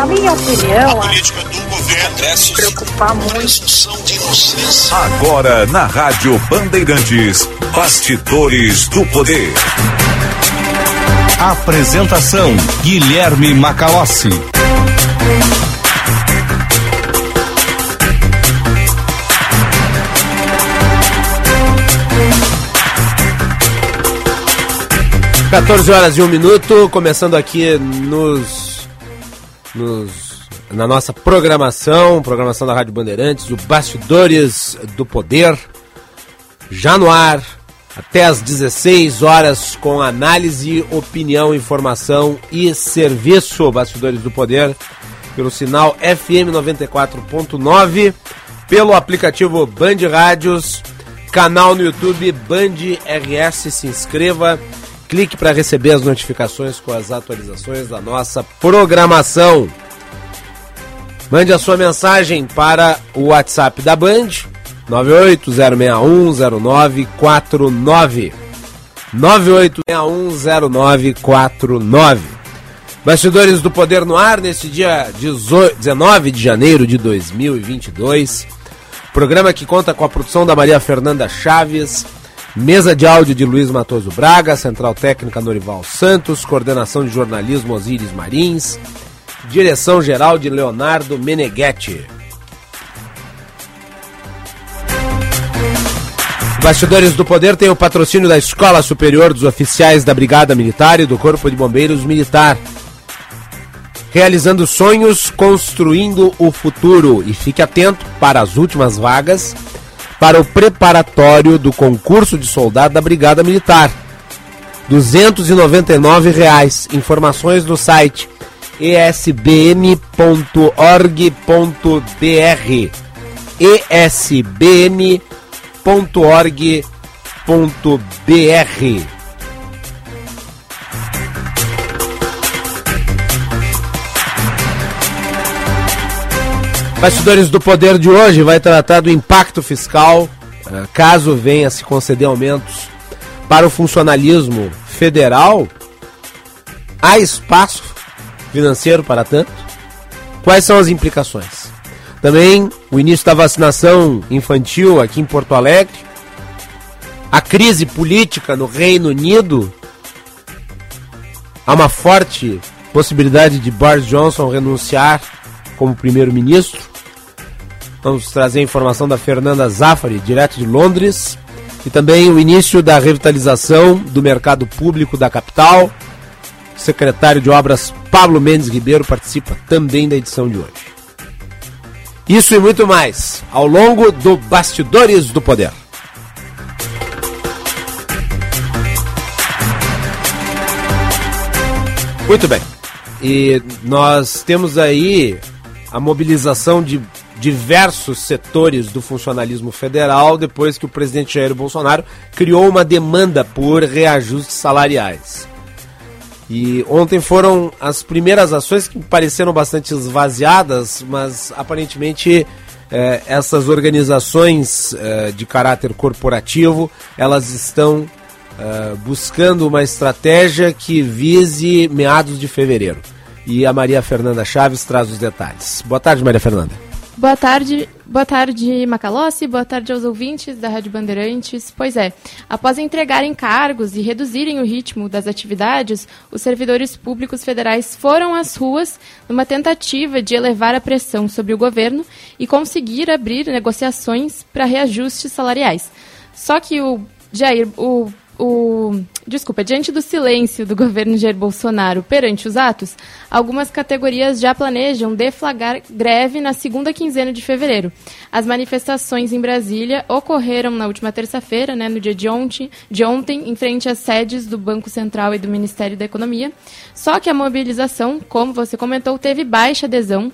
Na minha opinião, a política do governo preocupar muito. Agora na Rádio Bandeirantes, Bastidores do Poder. Apresentação Guilherme Macalossi. 14 horas e um minuto, começando aqui nos, nos, na nossa programação, programação da Rádio Bandeirantes, o Bastidores do Poder, já no ar, até às 16 horas, com análise, opinião, informação e serviço. Bastidores do Poder, pelo sinal FM 94.9, pelo aplicativo Band Rádios, canal no YouTube Band RS, se inscreva clique para receber as notificações com as atualizações da nossa programação. Mande a sua mensagem para o WhatsApp da Band 980610949 9810949 Bastidores do Poder no ar nesse dia 19 de janeiro de 2022. Programa que conta com a produção da Maria Fernanda Chaves, Mesa de áudio de Luiz Matoso Braga, Central Técnica Norival Santos, Coordenação de Jornalismo Osíris Marins, Direção Geral de Leonardo Meneghetti. Bastidores do Poder tem o patrocínio da Escola Superior dos Oficiais da Brigada Militar e do Corpo de Bombeiros Militar. Realizando sonhos, construindo o futuro. E fique atento para as últimas vagas para o preparatório do concurso de soldado da Brigada Militar. 299 reais. Informações no site esbm.org.br. esbm.org.br. Bastidores do Poder de hoje vai tratar do impacto fiscal, eh, caso venha se conceder aumentos para o funcionalismo federal. Há espaço financeiro para tanto? Quais são as implicações? Também o início da vacinação infantil aqui em Porto Alegre, a crise política no Reino Unido, há uma forte possibilidade de Boris Johnson renunciar como primeiro-ministro. Vamos trazer a informação da Fernanda Zaffari, direto de Londres. E também o início da revitalização do mercado público da capital. O secretário de Obras Pablo Mendes Ribeiro participa também da edição de hoje. Isso e muito mais ao longo do Bastidores do Poder. Muito bem. E nós temos aí a mobilização de diversos setores do funcionalismo federal depois que o presidente Jair Bolsonaro criou uma demanda por reajustes salariais. E ontem foram as primeiras ações que pareceram bastante esvaziadas, mas aparentemente eh, essas organizações eh, de caráter corporativo elas estão eh, buscando uma estratégia que vise meados de fevereiro. E a Maria Fernanda Chaves traz os detalhes. Boa tarde, Maria Fernanda. Boa tarde, boa tarde Macalossi, boa tarde aos ouvintes da Rádio Bandeirantes. Pois é, após entregarem cargos e reduzirem o ritmo das atividades, os servidores públicos federais foram às ruas numa tentativa de elevar a pressão sobre o governo e conseguir abrir negociações para reajustes salariais. Só que o Jair, o o, desculpa, diante do silêncio do governo Jair Bolsonaro perante os atos, algumas categorias já planejam deflagrar greve na segunda quinzena de fevereiro. As manifestações em Brasília ocorreram na última terça-feira, né, no dia de ontem, de ontem, em frente às sedes do Banco Central e do Ministério da Economia. Só que a mobilização, como você comentou, teve baixa adesão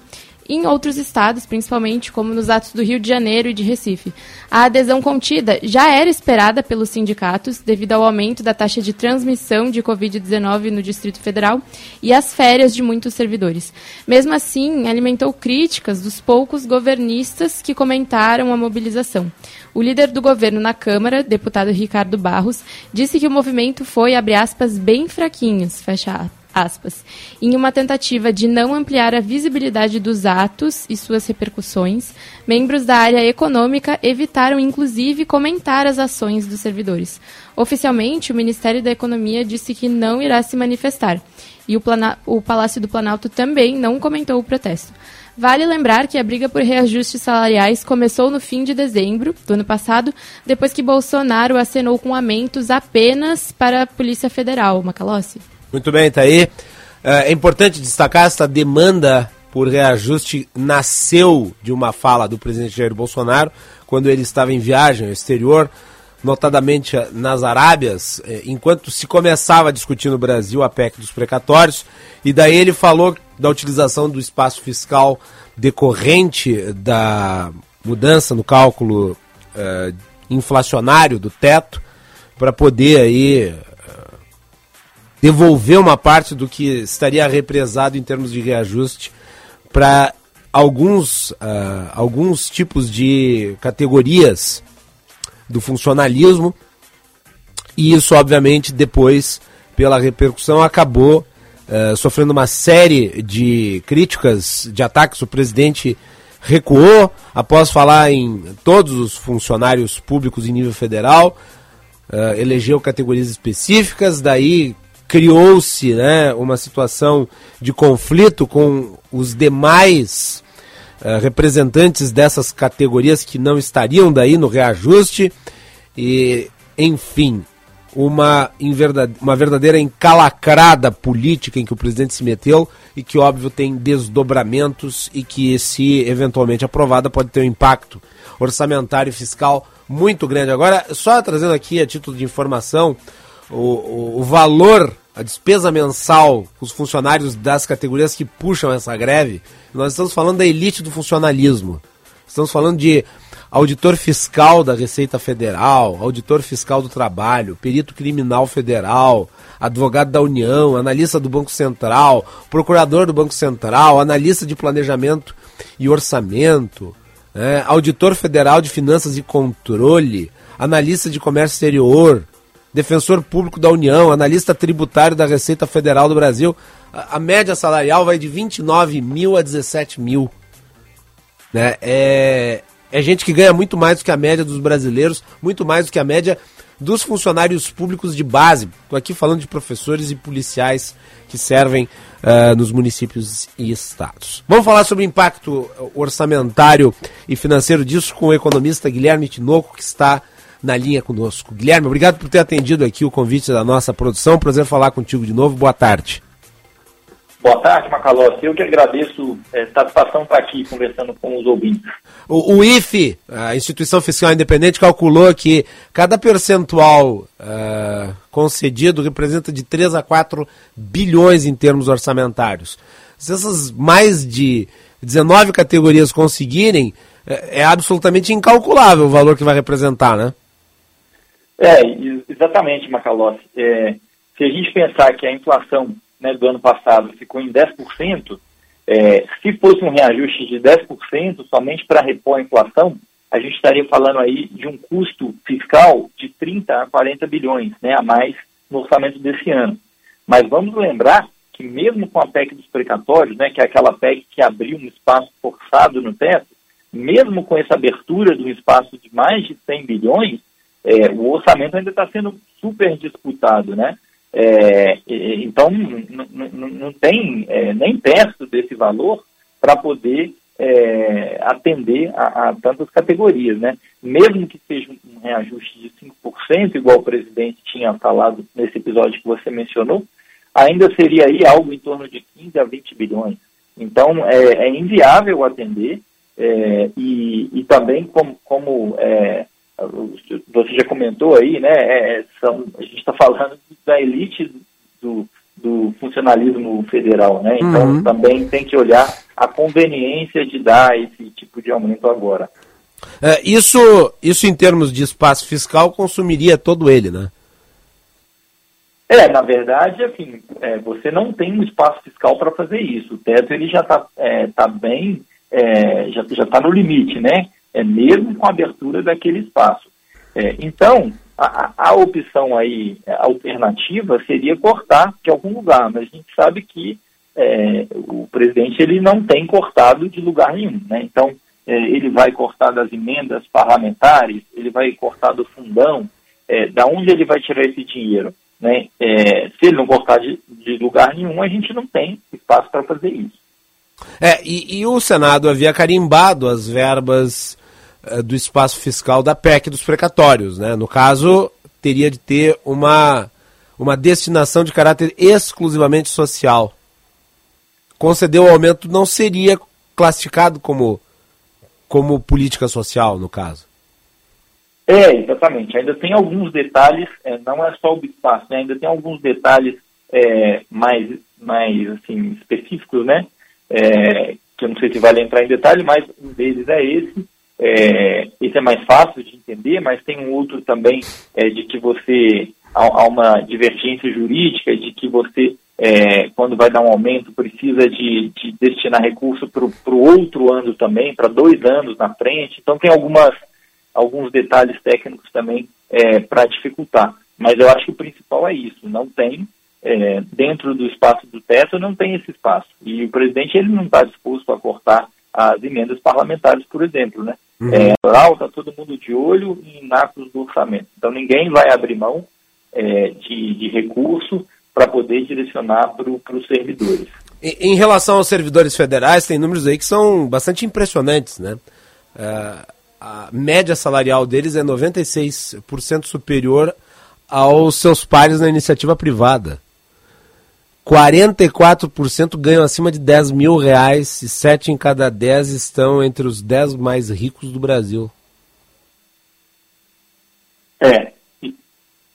em outros estados, principalmente como nos atos do Rio de Janeiro e de Recife. A adesão contida já era esperada pelos sindicatos devido ao aumento da taxa de transmissão de Covid-19 no Distrito Federal e às férias de muitos servidores. Mesmo assim, alimentou críticas dos poucos governistas que comentaram a mobilização. O líder do governo na Câmara, deputado Ricardo Barros, disse que o movimento foi, abre aspas, bem fraquinhos, fecha aspas, em uma tentativa de não ampliar a visibilidade dos atos e suas repercussões, membros da área econômica evitaram inclusive comentar as ações dos servidores. Oficialmente, o Ministério da Economia disse que não irá se manifestar, e o, o Palácio do Planalto também não comentou o protesto. Vale lembrar que a briga por reajustes salariais começou no fim de dezembro do ano passado, depois que Bolsonaro acenou com aumentos apenas para a Polícia Federal. Macalossi. Muito bem, tá aí. É, é importante destacar essa demanda por reajuste nasceu de uma fala do presidente Jair Bolsonaro quando ele estava em viagem ao exterior, notadamente nas Arábias, é, enquanto se começava a discutir no Brasil a PEC dos precatórios, e daí ele falou da utilização do espaço fiscal decorrente da mudança no cálculo uh, inflacionário do teto para poder aí devolver uma parte do que estaria represado em termos de reajuste para alguns, uh, alguns tipos de categorias do funcionalismo e isso obviamente depois pela repercussão acabou uh, sofrendo uma série de críticas, de ataques. O presidente recuou após falar em todos os funcionários públicos em nível federal, uh, elegeu categorias específicas, daí criou-se né, uma situação de conflito com os demais uh, representantes dessas categorias que não estariam daí no reajuste e enfim uma, uma verdadeira encalacrada política em que o presidente se meteu e que, óbvio, tem desdobramentos e que, se eventualmente aprovada, pode ter um impacto orçamentário e fiscal muito grande. Agora, só trazendo aqui a título de informação, o, o, valor, a despesa mensal os funcionários das categorias que puxam essa greve, nós estamos falando da elite do funcionalismo. Estamos falando de auditor fiscal da Receita Federal, auditor fiscal do Trabalho, perito criminal federal, advogado da União, analista do Banco Central, procurador do Banco Central, analista de planejamento e orçamento, né, auditor federal de finanças e controle, analista de comércio exterior, defensor público da União, analista tributário da Receita Federal do Brasil. A, a média salarial vai de 29 mil a 17 mil. Né? É, é gente que ganha muito mais do que a média dos brasileiros, muito mais do que a média dos funcionários públicos de base. Estou aqui falando de professores e policiais que servem uh, nos municípios e estados. Vamos falar sobre o impacto orçamentário e financeiro disso com o economista Guilherme Tinoco, que está na linha conosco. Guilherme, obrigado por ter atendido aqui o convite da nossa produção. Prazer falar contigo de novo. Boa tarde. Boa tarde, Macalossi. Eu que agradeço a é, satisfação estar aqui conversando com os ouvintes. O, o, IFE, a Instituição Fiscal Independente, calculou que cada percentual uh, concedido representa de 3 a 4 bilhões em termos orçamentários. Se essas mais de 19 categorias conseguirem, é, é absolutamente incalculável o valor que vai representar, né? É, exatamente, Macalossi. É, se a gente pensar que a inflação né, do ano passado ficou em 10%, é, se fosse um reajuste de 10% somente para repor a inflação, a gente estaria falando aí de um custo fiscal de 30 a 40 bilhões né, a mais no orçamento desse ano. Mas vamos lembrar que mesmo com a PEC dos precatórios, né, que é aquela PEC que abriu um espaço forçado no teto, mesmo com essa abertura do espaço de mais de 100 bilhões, é, o orçamento ainda está sendo super disputado, né? É, então, não tem é, nem perto desse valor para poder é, atender a, a, tantas categorias. Né? Mesmo que seja um reajuste de 5%, igual o presidente tinha falado nesse episódio que você mencionou, ainda seria aí algo em torno de 15 a 20 bilhões. Então, é, é inviável atender é, e, e, também como, como você já comentou aí, né? É, são, a gente está falando da elite do, do funcionalismo federal, né? Então uhum. também tem que olhar a conveniência de dar esse tipo de aumento agora. É, isso, isso em termos de espaço fiscal consumiria todo ele, né? É, na verdade, assim, é, você não tem um espaço fiscal para fazer isso. O teto ele já está é, tá bem, é, já está no limite, né? É, mesmo com a abertura daquele espaço. É, então, a, a opção aí alternativa seria cortar de algum lugar, mas a gente sabe que é, o presidente ele não tem cortado de lugar nenhum, né? Então é, ele vai cortar das emendas parlamentares, ele vai cortar do fundão, é, da onde ele vai tirar esse dinheiro? Né? É, se ele não cortar de, de, lugar nenhum, a gente não tem espaço para fazer isso. É, e, e, o Senado havia carimbado as verbas do espaço fiscal da PEC dos precatórios. Né? No caso, teria de ter uma, uma destinação de caráter exclusivamente social. Conceder o aumento não seria classificado como, como política social, no caso. É, exatamente. Ainda tem alguns detalhes, é, não é só o espaço, né? ainda tem alguns detalhes é, mais, mais assim, específicos, né? É, que eu não sei se vale entrar em detalhe, mas um deles é esse. É, esse é mais fácil de entender, mas tem um outro também é, de que você há, uma divergência jurídica de que você, é, quando vai dar um aumento, precisa de, de destinar recurso para o outro ano também, para dois anos na frente. Então tem algumas alguns detalhes técnicos também é, para dificultar. Mas eu acho que o principal é isso, não tem, é, dentro do espaço do teto, não tem esse espaço. E o presidente ele não está disposto a cortar as emendas parlamentares, por exemplo. Né? Uhum. É, está todo mundo de olho em atos do orçamento. Então ninguém vai abrir mão é, de, de recurso para poder direcionar para os servidores. Em, em relação aos servidores federais, tem números aí que são bastante impressionantes, né? Uh, a média salarial deles é 96% superior aos seus pares na iniciativa privada. 44% ganham acima de 10 mil reais e 7 em cada 10 estão entre os 10 mais ricos do Brasil. É,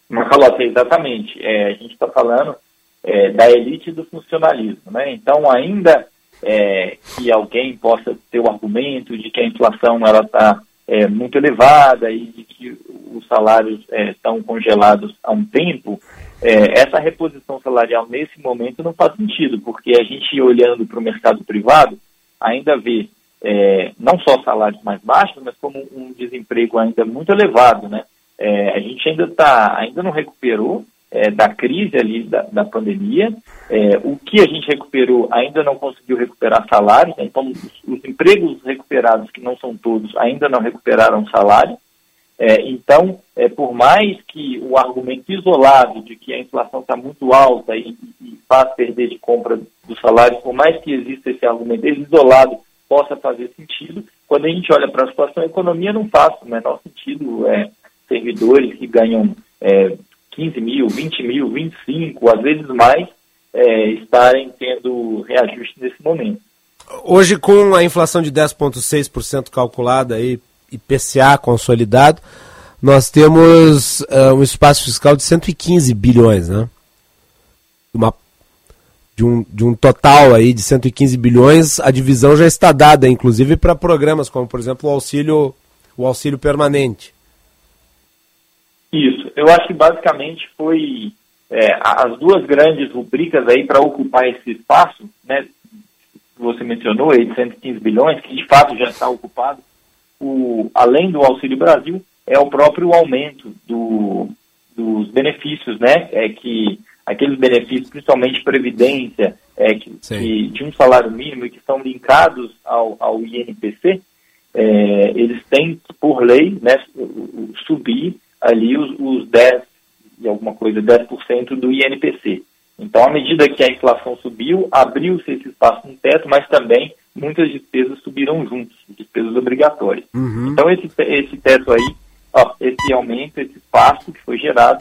Macalota, exatamente. É, a gente está falando é, da elite do funcionalismo. Né? Então, ainda é, que alguém possa ter o argumento de que a inflação está é, muito elevada e de que os salários é, estão congelados há um tempo, é, essa reposição salarial nesse momento não faz sentido, porque a gente olhando para o mercado privado ainda vê é, não só salários mais baixos, mas como um desemprego ainda muito elevado, né? É, a gente ainda tá, ainda não recuperou é, da crise ali da, da pandemia. É, o que a gente recuperou ainda não conseguiu recuperar salários, né? então os, os, empregos recuperados, que não são todos, ainda não recuperaram salário. É, então, é, por mais que o argumento isolado de que a inflação está muito alta e, e, faz perder de compra dos salários, por mais que exista esse argumento isolado possa fazer sentido, quando a gente olha para a situação, a economia não faz o menor sentido. É, servidores que ganham é, 15 mil, 20 mil, 25, às vezes mais, é, estarem tendo reajuste nesse momento. Hoje, com a inflação de 10,6% calculada aí, IPCA consolidado, nós temos uh, um espaço fiscal de 115 bilhões, né? Uma, de, um, de um total aí de 115 bilhões, a divisão já está dada, inclusive para programas como, por exemplo, o auxílio, o auxílio permanente. Isso. Eu acho que basicamente foi é, as duas grandes rubricas aí para ocupar esse espaço, né? Você mencionou aí de 115 bilhões, que de fato já está ocupado. O, além do Auxílio Brasil, é o próprio aumento do, dos benefícios, né? É que aqueles benefícios, principalmente previdência, é, que, que de um salário mínimo e que são linkados ao, ao INPC, é, eles têm, por lei, né, subir ali os, os 10 e alguma coisa, 10% do INPC. Então, à medida que a inflação subiu, abriu-se esse espaço no teto, mas também muitas despesas subiram juntos, despesas obrigatórias. Uhum. Então, esse, esse teto aí, ó, esse aumento, esse espaço que foi gerado,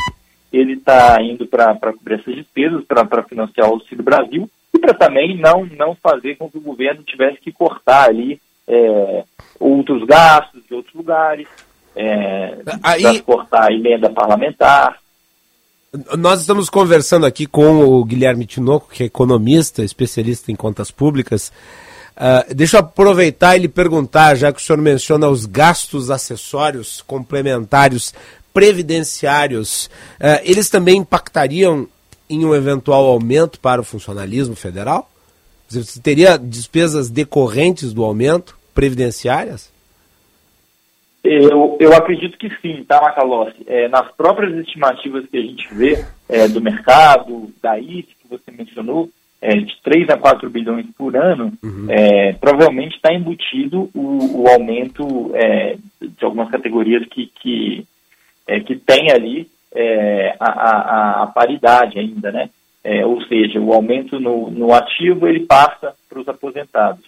ele está indo para cobrir essas despesas, para financiar o Auxílio Brasil, e para também não, não fazer com que o governo tivesse que cortar ali é, outros gastos de outros lugares é, Aí, transportar a emenda parlamentar. Nós estamos conversando aqui com o Guilherme Tinoco, que é economista, especialista em contas públicas. Uh, deixa eu aproveitar e lhe perguntar, já que o senhor menciona os gastos acessórios complementares previdenciários, uh, eles também impactariam em um eventual aumento para o funcionalismo federal? Você teria despesas decorrentes do aumento previdenciárias? Eu, eu acredito que sim, tá, Macalossi? É, nas próprias estimativas que a gente vê é, do mercado, da ICE, que você mencionou, é, de 3 a 4 bilhões por ano, uhum. é, provavelmente está embutido o, o aumento é, de algumas categorias que, que, é, que tem ali é, a, a, a, paridade ainda, né? É, ou seja, o aumento no, no ativo ele passa para os aposentados.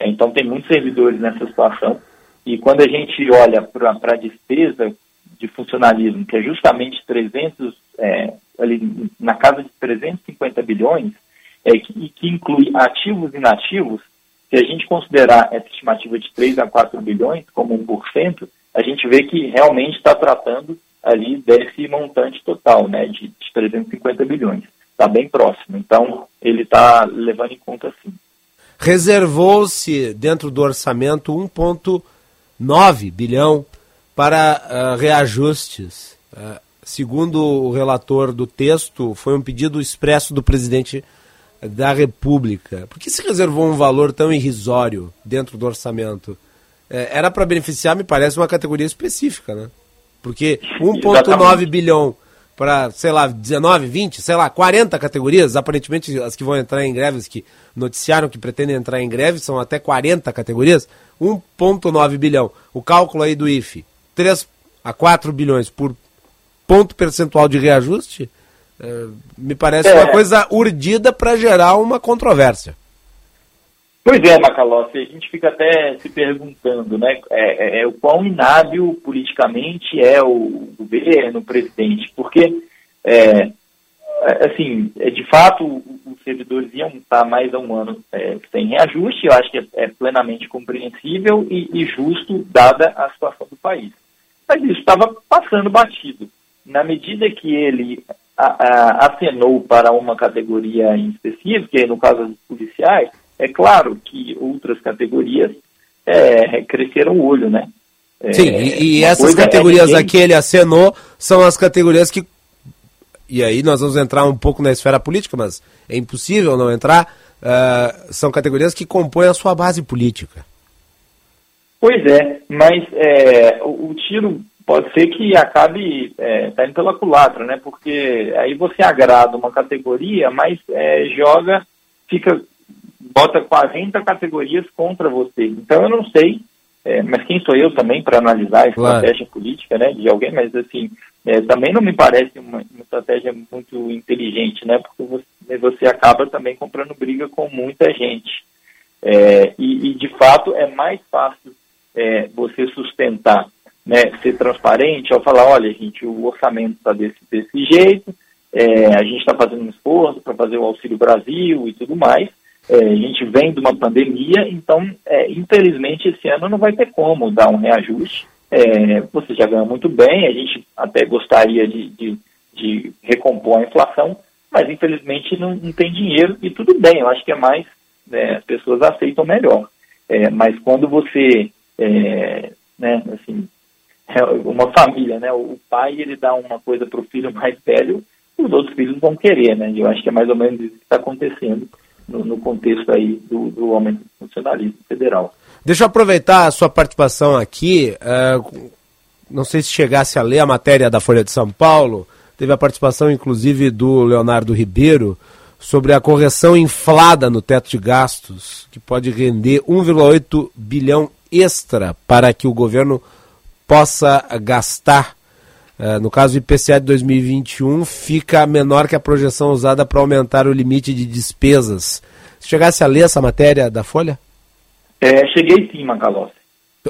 então tem muitos servidores nessa situação e quando a gente olha para a despesa de funcionalismo, que é justamente 300, ali na casa de 350 bilhões, é, que, que inclui ativos e inativos, se a gente considerar essa estimativa de 3 a 4 bilhões como 1%, a gente vê que realmente está tratando ali desse montante total, né, de, de 350 bilhões. Está bem próximo. Então, ele está levando em conta sim. Reservou-se dentro do orçamento 1,9 bilhão para uh, reajustes. Uh, segundo o relator do texto, foi um pedido expresso do presidente da República. Por que se reservou um valor tão irrisório dentro do orçamento? É, era para beneficiar, me parece, uma categoria específica, né? Porque 1,9 bilhão para, sei lá, 19, 20, sei lá, 40 categorias, aparentemente as que vão entrar em greves, que noticiaram que pretendem entrar em greve, são até 40 categorias, 1,9 bilhão. O cálculo aí do IFE, 3 a 4 bilhões por ponto percentual de reajuste, me parece é. uma coisa urdida para gerar uma controvérsia. Pois é, Macalossi, a gente fica até se perguntando, né, é, é, é, o quão inábil politicamente é o governo, o presidente, porque, é, é assim, é, de fato, os servidores iam estar mais a um ano sem reajuste, eu acho que é, plenamente compreensível e, e justo, dada a situação do país. Mas isso estava passando batido. Na medida que ele acenou para uma categoria em específico, e no caso dos policiais, é claro que outras categorias é, cresceram o olho, né? É, Sim, e, e essas é categorias é aqui ele acenou são as categorias que. E aí nós vamos entrar um pouco na esfera política, mas é impossível não entrar. Uh, são categorias que compõem a sua base política. Pois é, mas é, o, o tiro pode ser que acabe é, tá indo pela culatra, né? Porque aí você agrada uma categoria, mas é, joga, fica, bota 40 categorias contra você. Então eu não sei, é, mas quem sou eu também para analisar a estratégia claro. política, né, de alguém? Mas assim, é, também não me parece uma, uma, estratégia muito inteligente, né? Porque você, você acaba também comprando briga com muita gente. É, e, e de fato é mais fácil é, você sustentar né, ser transparente ao falar, olha, gente, o orçamento está desse, desse jeito, é, a gente está fazendo um esforço para fazer o Auxílio Brasil e tudo mais. É, a gente vem de uma pandemia, então, é, infelizmente, esse ano não vai ter como dar um reajuste. É, você já ganha muito bem, a gente até gostaria de, de, de recompor a inflação, mas infelizmente não, não, tem dinheiro e tudo bem, eu acho que é mais, né, as pessoas aceitam melhor. É, mas quando você, é, né, assim, uma família, né? O pai ele dá uma coisa para o filho mais velho, os outros filhos vão querer, né? Eu acho que é mais ou menos isso que está acontecendo no, no, contexto aí do, do aumento do funcionalismo federal. Deixa eu aproveitar a sua participação aqui. Uh, não sei se chegasse a ler a matéria da Folha de São Paulo. Teve a participação, inclusive, do Leonardo Ribeiro sobre a correção inflada no teto de gastos, que pode render 1,8 bilhão extra para que o governo possa gastar. Uh, no caso do IPCA de 2021, fica menor que a projeção usada para aumentar o limite de despesas. Se chegasse a ler essa matéria da Folha? É, cheguei sim, Macalossi.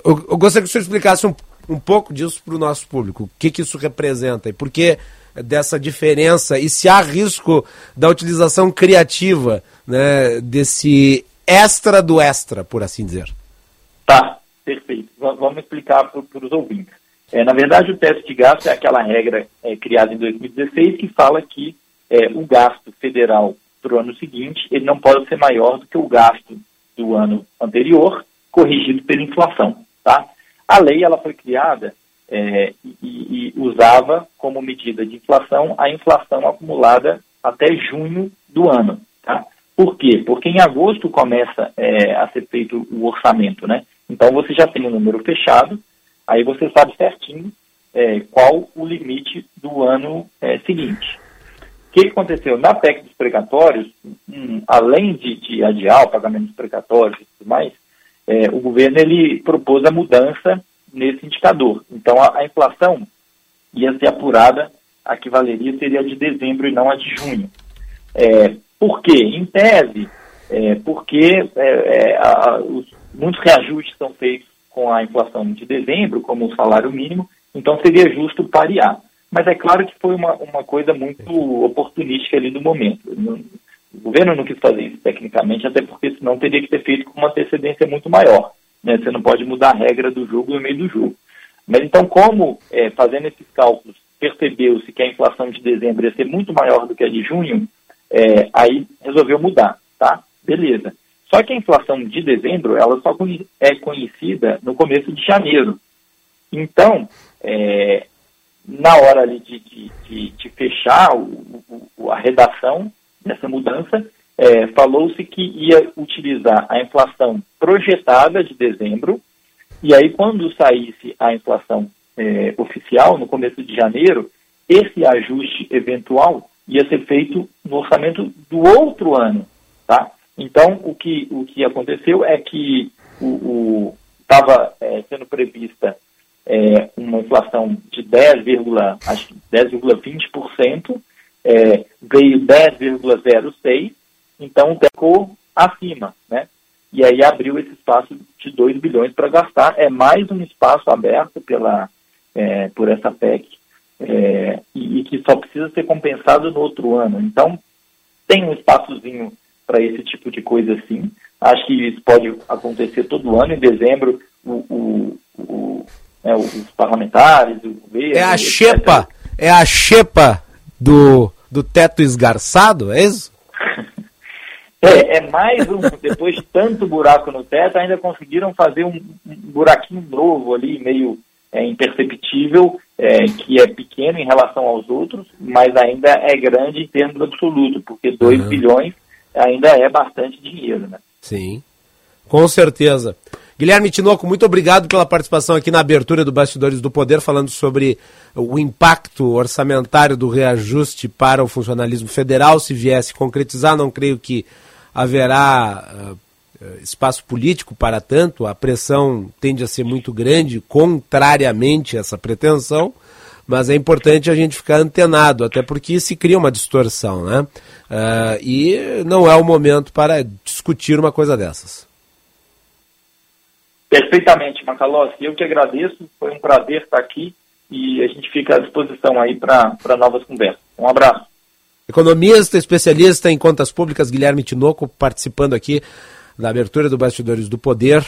Eu, eu gostaria que o senhor explicasse um, um pouco disso para o nosso público. O que, que isso representa e por que dessa diferença e se há risco da utilização criativa né, desse extra do extra, por assim dizer. Tá. Perfeito. vamos explicar para os ouvintes. É, na verdade, o teto de gasto é aquela regra é, criada em 2016 que fala que é, o gasto federal para o ano seguinte ele não pode ser maior do que o gasto do ano anterior, corrigido pela inflação. Tá? A lei ela foi criada é, e, e, usava como medida de inflação a inflação acumulada até junho do ano. Tá? Por quê? Porque em agosto começa é, a ser feito o orçamento, né? Então você já tem um número fechado, Aí você sabe certinho é, qual o limite do ano é, seguinte. O que aconteceu? Na PEC dos precatórios, um, além de, de, adiar o pagamento dos precatórios e tudo mais, é, o governo ele propôs a mudança nesse indicador. Então, a, a, inflação ia ser apurada, a que valeria seria a de dezembro e não a de junho. É, por quê? Em tese, é, porque é, é, a, os, muitos reajustes são feitos com a inflação de dezembro, como o salário mínimo, então seria justo parear. Mas é claro que foi uma, uma coisa muito oportunística ali no momento. O governo não quis fazer isso tecnicamente, até porque senão teria que ter feito com uma antecedência muito maior. Né? Você não pode mudar a regra do jogo no meio do jogo. Mas então, como é, fazendo esses cálculos, percebeu-se que a inflação de dezembro ia ser muito maior do que a de junho, é, aí resolveu mudar, tá? Beleza. Só que a inflação de dezembro, ela só é conhecida no começo de janeiro. Então, é, na hora de, de, de fechar o, o, a redação dessa mudança, é, falou-se que ia utilizar a inflação projetada de dezembro, e aí quando saísse a inflação é, oficial, no começo de janeiro, esse ajuste eventual ia ser feito no orçamento do outro ano, tá? Então, o que, o que aconteceu é que estava é, sendo prevista é, uma inflação de 10,20%, é, veio 10,06%, então ficou acima, né? E aí abriu esse espaço de 2 bilhões para gastar. É mais um espaço aberto pela, é, por essa PEC é, e, e, que só precisa ser compensado no outro ano. Então, tem um espaçozinho para esse tipo de coisa sim. Acho que isso pode acontecer todo ano. Em dezembro, o, o, o né, os parlamentares, o governo. É a xepa, é a xepa do, do teto esgarçado, é isso? É, é, mais um, depois de tanto buraco no teto, ainda conseguiram fazer um, um buraquinho novo ali, meio é, imperceptível, é, que é pequeno em relação aos outros, mas ainda é grande em termos absolutos, porque 2 uhum. bilhões ainda é bastante dinheiro, né? Sim, com certeza. Guilherme Tinoco, muito obrigado pela participação aqui na abertura do Bastidores do Poder, falando sobre o impacto orçamentário do reajuste para o funcionalismo federal. Se viesse concretizar, não creio que haverá uh, espaço político para tanto. A pressão tende a ser muito grande, contrariamente a essa pretensão mas é importante a gente ficar antenado, até porque se cria uma distorção, né? Uh, e não é o momento para discutir uma coisa dessas. Perfeitamente, Macalossi. Eu que agradeço, foi um prazer estar aqui e a gente fica à disposição aí para novas conversas. Um abraço. Economista, especialista em contas públicas, Guilherme Tinoco, participando aqui da abertura do Bastidores do Poder.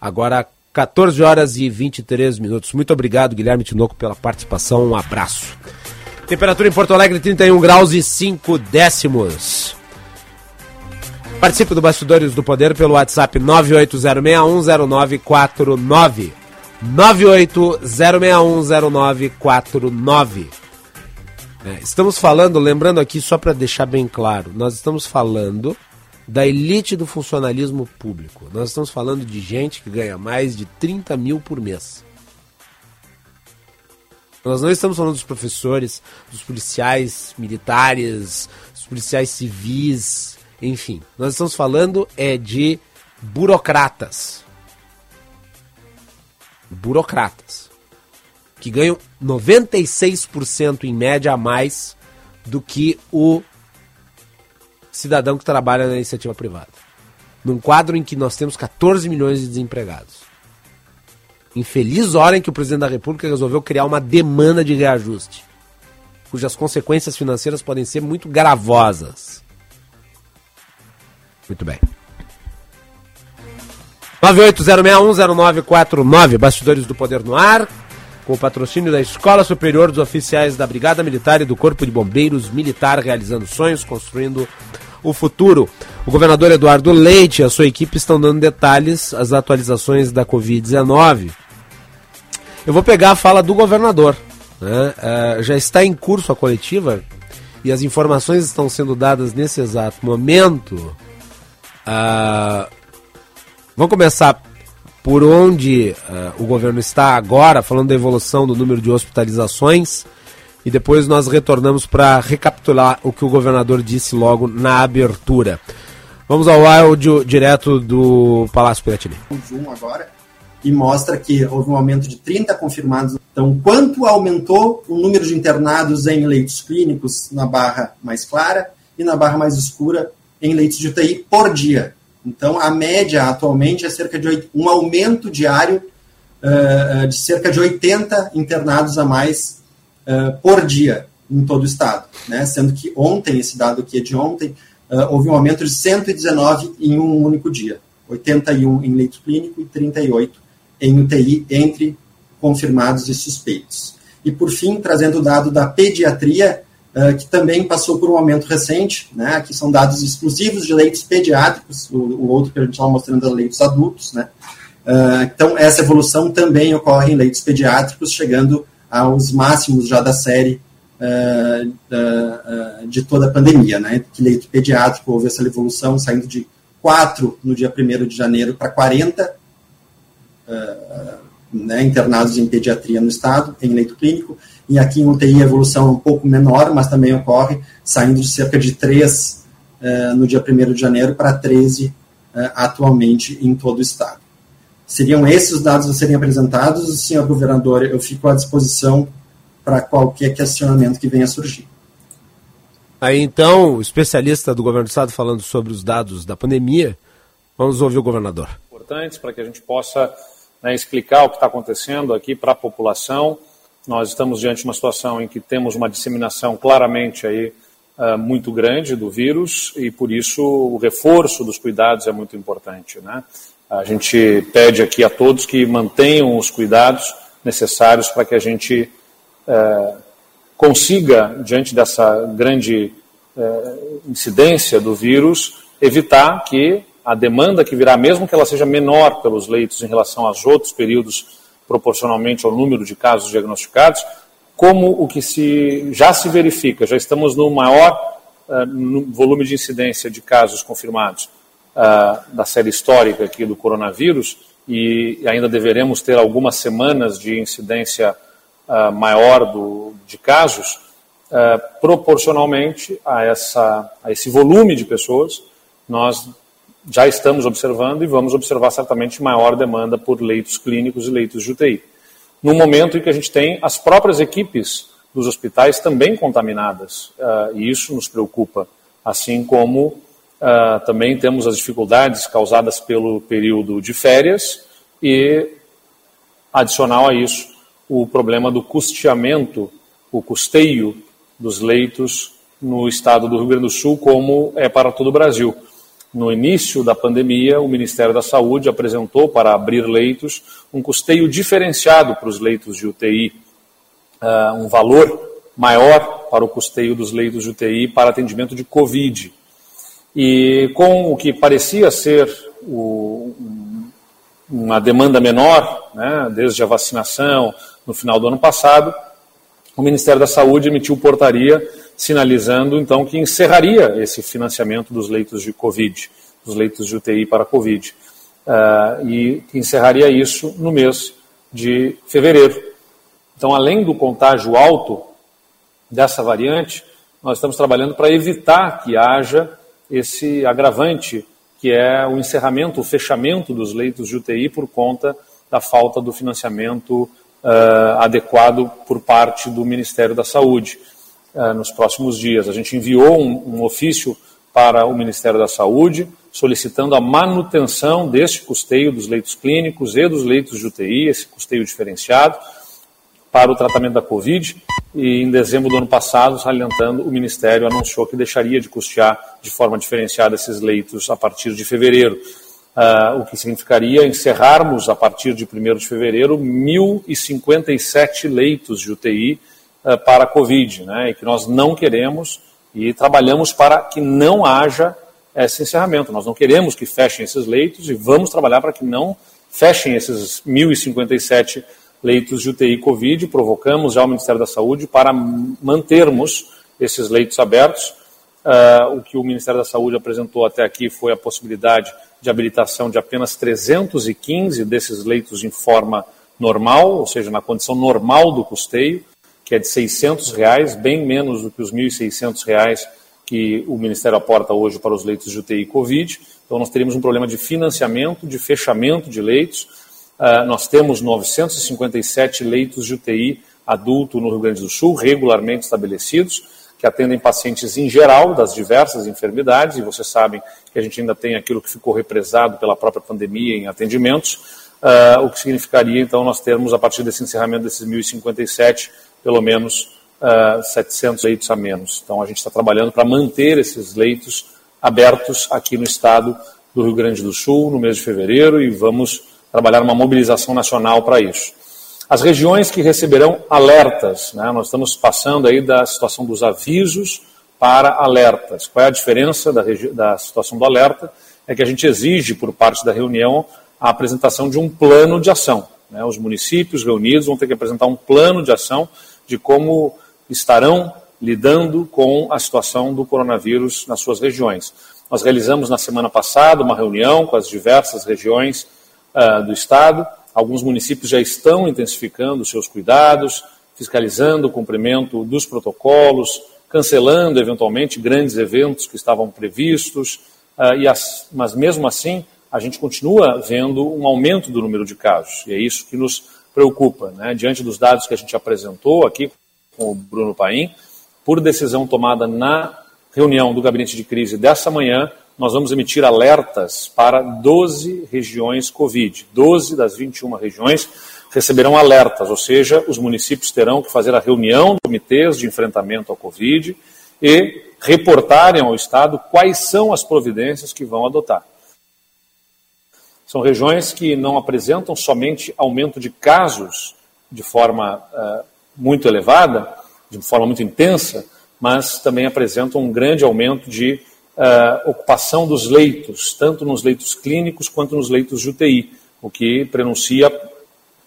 Agora 14 horas e 23 minutos. Muito obrigado, Guilherme Tinoco, pela participação. Um abraço. Temperatura em Porto Alegre, 31 graus e 5 décimos. Participe do Bastidores do Poder pelo WhatsApp 980610949. 980610949. É, estamos falando, lembrando aqui, só para deixar bem claro, nós estamos falando da elite do funcionalismo público. Nós estamos falando de gente que ganha mais de 30 mil por mês. Nós não estamos falando dos professores, dos policiais militares, dos policiais civis, enfim. Nós estamos falando é de burocratas. Burocratas. Que ganham 96% em média a mais do que o cidadão que trabalha na iniciativa privada. Num quadro em que nós temos 14 milhões de desempregados. Infeliz hora em que o presidente da República resolveu criar uma demanda de reajuste, cujas consequências financeiras podem ser muito gravosas. Muito bem. 980610949, Bastidores do Poder no Ar, com o patrocínio da Escola Superior dos Oficiais da Brigada Militar e do Corpo de Bombeiros Militar, realizando sonhos, construindo o futuro. O governador Eduardo Leite e a sua equipe estão dando detalhes, as atualizações da Covid-19. Eu vou pegar a fala do governador. Né? Uh, já está em curso a coletiva e as informações estão sendo dadas nesse exato momento. Uh, vamos começar por onde uh, o governo está agora, falando da evolução do número de hospitalizações, e depois nós retornamos para recapitular o que o governador disse logo na abertura. Vamos ao áudio direto do Palácio Piratini. Zoom agora e mostra que houve um aumento de 30 confirmados. Então, quanto aumentou o número de internados em leitos clínicos na barra mais clara e na barra mais escura em leitos de UTI por dia? Então, a média atualmente é cerca de um aumento diário uh, de cerca de 80 internados a mais por dia em todo o estado, né? Sendo que ontem, esse dado aqui é de ontem, uh, houve um aumento de 119 em um único dia, 81 em leito clínico e 38 em UTI entre confirmados e suspeitos. E por fim, trazendo o dado da pediatria, uh, que também passou por um aumento recente, né? Aqui são dados exclusivos de leitos pediátricos, o, o outro que a gente estava mostrando é leitos adultos, né? Uh, então, essa evolução também ocorre em leitos pediátricos, chegando aos máximos já da série uh, uh, de toda a pandemia, né? Que leito pediátrico houve essa evolução, saindo de 4 no dia 1 de janeiro para 40 né, internados em pediatria no estado, em leito clínico, e aqui em UTI a evolução é um pouco menor, mas também ocorre, saindo de cerca de 3 no dia 1 de janeiro para 13 atualmente em todo o estado. Seriam esses os dados a serem apresentados, senhor governador, eu fico à disposição para qualquer questionamento que venha a surgir. Aí então, o especialista do governo do estado falando sobre os dados da pandemia, vamos ouvir o governador. Importantes para que a gente possa né, explicar o que está acontecendo aqui para a população. Nós estamos diante de uma situação em que temos uma disseminação claramente aí uh, muito grande do vírus e por isso o reforço dos cuidados é muito importante, né? A gente pede aqui a todos que mantenham os cuidados necessários para que a gente é, consiga, diante dessa grande é, incidência do vírus, evitar que a demanda que virá, mesmo que ela seja menor pelos leitos em relação aos outros períodos, proporcionalmente ao número de casos diagnosticados, como o que se, já se verifica, já estamos no maior uh, no volume de incidência de casos confirmados uh, da série histórica aqui do coronavírus e ainda deveremos ter algumas semanas de incidência uh, maior do, de casos, uh, proporcionalmente a, essa, a esse volume de pessoas, nós já estamos observando e vamos observar certamente maior demanda por leitos clínicos e leitos de UTI. No momento em que a gente tem as próprias equipes dos hospitais também contaminadas, e isso nos preocupa, assim como Uh, também temos as dificuldades causadas pelo período de férias e, adicional a isso, o problema do custeamento, o custeio dos leitos no estado do Rio Grande do Sul, como é para todo o Brasil. No início da pandemia, o Ministério da Saúde apresentou para abrir leitos um custeio diferenciado para os leitos de UTI, uh, ah, um valor maior para o custeio dos leitos de UTI para atendimento de Covid. E com o que parecia ser o, uma demanda menor, né, desde a vacinação no final do ano passado, o Ministério da Saúde emitiu portaria sinalizando então que encerraria esse financiamento dos leitos de Covid, dos leitos de UTI para Covid, uh, e encerraria isso no mês de fevereiro. Então, além do contágio alto dessa variante, nós estamos trabalhando para evitar que haja esse agravante que é o encerramento, o fechamento dos leitos de UTI por conta da falta do financiamento uh, adequado por parte do Ministério da Saúde uh, nos próximos dias. A gente enviou um, um ofício para o Ministério da Saúde solicitando a manutenção desse custeio dos leitos clínicos e dos leitos de UTI, esse custeio diferenciado, para o tratamento da Covid e em dezembro do ano passado, salientando, o Ministério anunciou que deixaria de custear de forma diferenciada esses leitos a partir de fevereiro, uh, o que significaria encerrarmos a partir de 1 de fevereiro 1.057 leitos de UTI uh, ah, para a Covid, né, e que nós não queremos e trabalhamos para que não haja esse encerramento. Nós não queremos que fechem esses leitos e vamos trabalhar para que não fechem esses 1.057 leitos leitos de UTI Covid, provocamos já o Ministério da Saúde para mantermos esses leitos abertos Uh, o que o Ministério da Saúde apresentou até aqui foi a possibilidade de habilitação de apenas 315 desses leitos em forma normal, ou seja, na condição normal do custeio, que é de 600 reais, bem menos do que os 1.600 reais que o Ministério aporta hoje para os leitos de UTI Covid. Então, nós teríamos um problema de financiamento, de fechamento de leitos. Uh, nós temos 957 leitos de UTI adulto no Rio Grande do Sul, regularmente estabelecidos, que atendem pacientes em geral das diversas enfermidades, e vocês sabem que a gente ainda tem aquilo que ficou represado pela própria pandemia em atendimentos, uh, o que significaria, então, nós termos, a partir desse encerramento desses 1.057, pelo menos uh, 700 leitos a menos. Então, a gente está trabalhando para manter esses leitos abertos aqui no estado do Rio Grande do Sul, no mês de fevereiro, e vamos trabalhar uma mobilização nacional para isso. As regiões que receberão alertas, né? nós estamos passando aí da situação dos avisos para alertas. Qual é a diferença da, da situação do alerta? É que a gente exige, por parte da reunião, a apresentação de um plano de ação. Né? Os municípios reunidos vão ter que apresentar um plano de ação de como estarão lidando com a situação do coronavírus nas suas regiões. Nós realizamos na semana passada uma reunião com as diversas regiões uh, do Estado Alguns municípios já estão intensificando seus cuidados, fiscalizando o cumprimento dos protocolos, cancelando eventualmente grandes eventos que estavam previstos, uh, e as, mas mesmo assim a gente continua vendo um aumento do número de casos, e é isso que nos preocupa. Né? Diante dos dados que a gente apresentou aqui com o Bruno Paim, por decisão tomada na reunião do gabinete de crise dessa manhã, nós vamos emitir alertas para 12 regiões Covid. 12 das 21 regiões receberão alertas, ou seja, os municípios terão que fazer a reunião de comitês de enfrentamento ao Covid e reportarem ao Estado quais são as providências que vão adotar. São regiões que não apresentam somente aumento de casos de forma uh, muito elevada, de forma muito intensa, mas também apresentam um grande aumento de uh, ocupação dos leitos, tanto nos leitos clínicos quanto nos leitos de UTI, o que prenuncia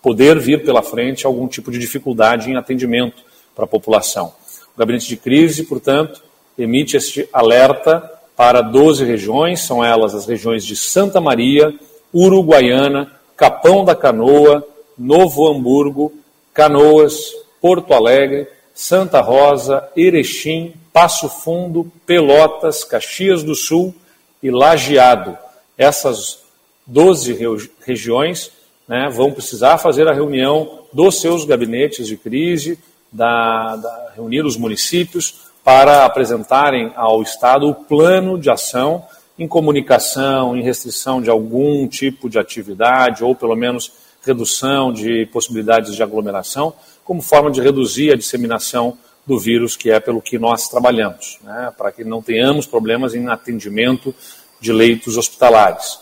poder vir pela frente algum tipo de dificuldade em atendimento para a população. O gabinete de crise, portanto, emite este alerta para 12 regiões, são elas as regiões de Santa Maria, Uruguaiana, Capão da Canoa, Novo Hamburgo, Canoas, Porto Alegre, Santa Rosa, Erechim, Passo Fundo, Pelotas, Caxias do Sul e Lajeado. Essas 12 regiões né, vão precisar fazer a reunião dos seus gabinetes de crise, da, da, reunir os municípios para apresentarem ao Estado o plano de ação em comunicação, em restrição de algum tipo de atividade, ou pelo menos redução de possibilidades de aglomeração, como forma de reduzir a disseminação do vírus, que é pelo que nós trabalhamos, né, para que não tenhamos problemas em atendimento de leitos hospitalares.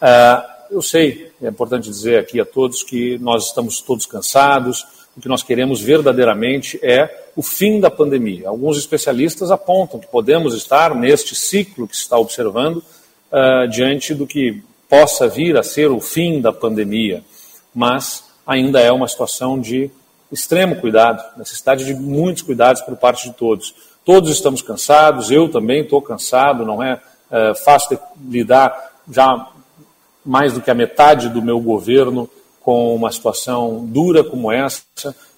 Uh, eu sei, é importante dizer aqui a todos que nós estamos todos cansados, o que nós queremos verdadeiramente é o fim da pandemia. Alguns especialistas apontam que podemos estar neste ciclo que se está observando uh, diante do que possa vir a ser o fim da pandemia, mas ainda é uma situação de extremo cuidado, necessidade de muitos cuidados por parte de todos. Todos estamos cansados, eu também estou cansado, não é, é fácil lidar já mais do que a metade do meu governo com uma situação dura como essa,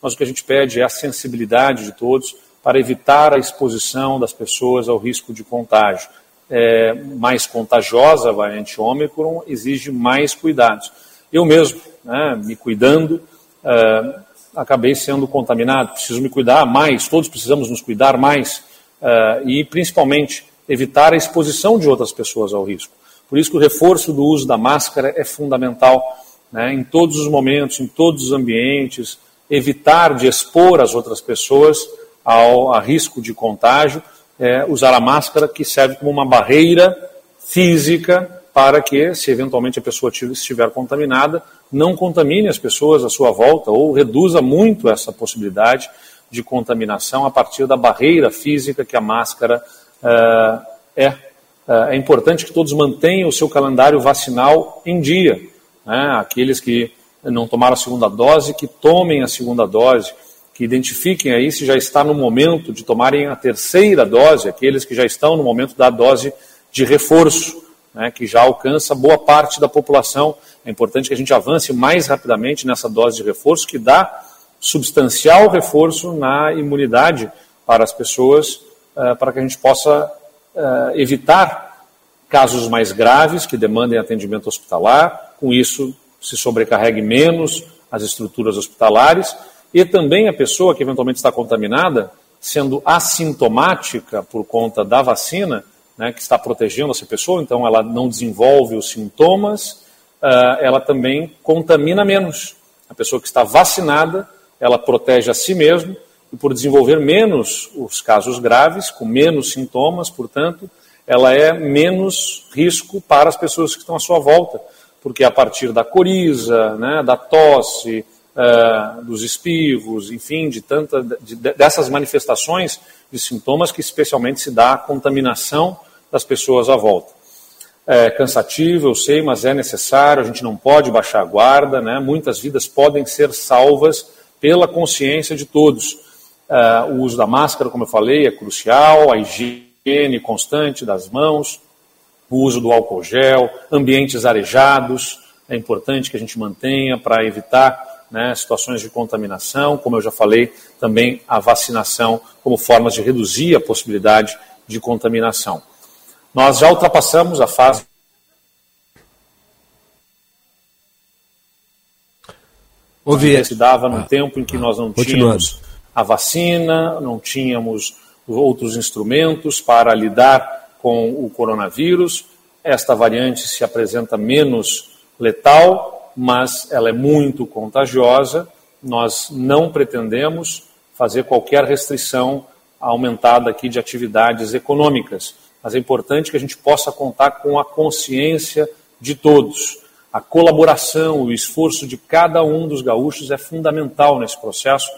mas o que a gente pede é a sensibilidade de todos para evitar a exposição das pessoas ao risco de contágio. É, mais contagiosa a variante Ômicron exige mais cuidados. Eu mesmo, né, me cuidando, uh, acabei sendo contaminado, preciso me cuidar mais, todos precisamos nos cuidar mais uh, e, principalmente, evitar a exposição de outras pessoas ao risco. Por isso que o reforço do uso da máscara é fundamental né, em todos os momentos, em todos os ambientes, evitar de expor as outras pessoas ao a risco de contágio, é, usar a máscara que serve como uma barreira física para que, se eventualmente a pessoa estiver contaminada, não contamine as pessoas à sua volta ou reduza muito essa possibilidade de contaminação a partir da barreira física que a máscara uh, é. Uh, é importante que todos mantenham o seu calendário vacinal em dia. Né? Aqueles que não tomaram a segunda dose, que tomem a segunda dose, que identifiquem aí se já está no momento de tomarem a terceira dose, aqueles que já estão no momento da dose de reforço, né, que já alcança boa parte da população. É importante que a gente avance mais rapidamente nessa dose de reforço, que dá substancial reforço na imunidade para as pessoas, uh, para que a gente possa uh, evitar casos mais graves que demandem atendimento hospitalar, com isso se sobrecarregue menos as estruturas hospitalares e também a pessoa que eventualmente está contaminada, sendo assintomática por conta da vacina, né, que está protegendo essa pessoa, então ela não desenvolve os sintomas, uh, ela também contamina menos. A pessoa que está vacinada, ela protege a si mesma e por desenvolver menos os casos graves, com menos sintomas, portanto, ela é menos risco para as pessoas que estão à sua volta, porque a partir da coriza, né, da tosse, uh, dos espivos, enfim, de tanta, de, dessas manifestações de sintomas que especialmente se dá a contaminação das pessoas à volta. É cansativo, eu sei, mas é necessário, a gente não pode baixar a guarda, né? muitas vidas podem ser salvas pela consciência de todos. Uh, o uso da máscara, como eu falei, é crucial, a higiene constante das mãos, o uso do álcool gel, ambientes arejados, é importante que a gente mantenha para evitar né, situações de contaminação, como eu já falei, também a vacinação como formas de reduzir a possibilidade de contaminação. Nós já ultrapassamos a fase. Ouvir. se dava num ah, tempo em que nós não tínhamos a vacina, não tínhamos outros instrumentos para lidar com o coronavírus. Esta variante se apresenta menos letal, mas ela é muito contagiosa. Nós não pretendemos fazer qualquer restrição aumentada aqui de atividades econômicas, mas é importante que a gente possa contar com a consciência de todos. A colaboração, o esforço de cada um dos gaúchos é fundamental nesse processo,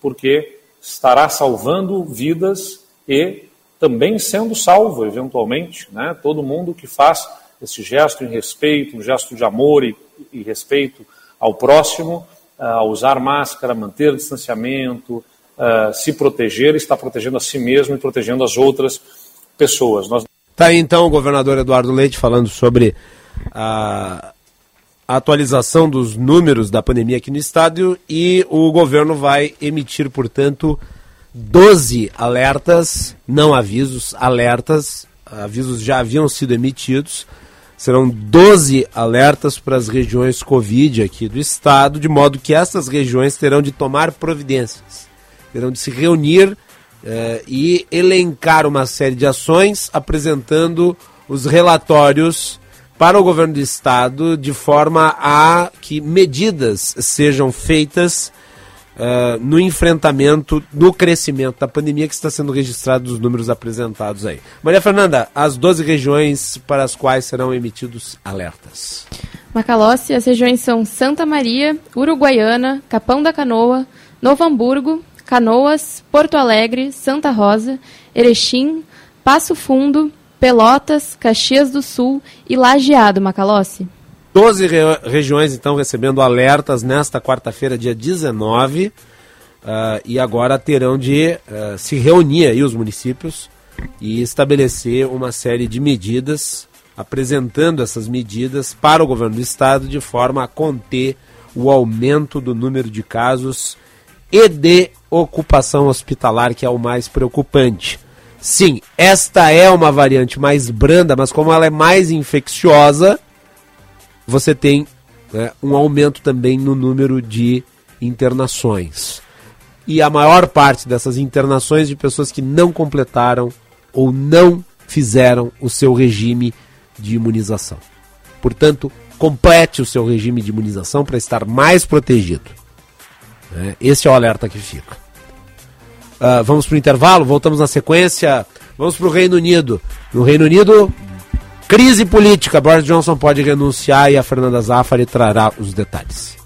porque estará salvando vidas e também sendo salvo, eventualmente. Né? Todo mundo que faz esse gesto em respeito, um gesto de amor e e respeito ao próximo, a usar máscara, manter distanciamento, se proteger, está protegendo a si mesmo e protegendo as outras pessoas. Nós... Tá aí então o governador Eduardo Leite falando sobre a, atualização dos números da pandemia aqui no estado e o governo vai emitir, portanto, 12 alertas, não avisos, alertas, avisos já haviam sido emitidos. Serão 12 alertas para as regiões Covid aqui do estado, de modo que essas regiões terão de tomar providências, terão de se reunir eh, e elencar uma série de ações, apresentando os relatórios para o governo do estado, de forma a que medidas sejam feitas uh, no enfrentamento, no crescimento da pandemia que está sendo registrado os números apresentados aí. Maria Fernanda, as 12 regiões para as quais serão emitidos alertas. Macalossi, as regiões são Santa Maria, Uruguaiana, Capão da Canoa, Novo Hamburgo, Canoas, Porto Alegre, Santa Rosa, Erechim, Passo Fundo, Pelotas, Caxias do Sul e Lajeado, Macalossi. 12 re regiões então recebendo alertas nesta quarta-feira, dia 19, uh, ah, e agora terão de uh, se reunir aí os municípios e estabelecer uma série de medidas, apresentando essas medidas para o governo do estado de forma a conter o aumento do número de casos e de ocupação hospitalar, que é o mais preocupante. Sim, esta é uma variante mais branda, mas como ela é mais infecciosa, você tem né, um aumento também no número de internações. E a maior parte dessas internações de pessoas que não completaram ou não fizeram o seu regime de imunização. Portanto, complete o seu regime de imunização para estar mais protegido. Né? Esse é o alerta que fica. Uh, vamos para o intervalo, voltamos na sequência. Vamos para o Reino Unido. No Reino Unido, Crise política. Boris Johnson pode renunciar e a Fernanda Zaffari trará os detalhes.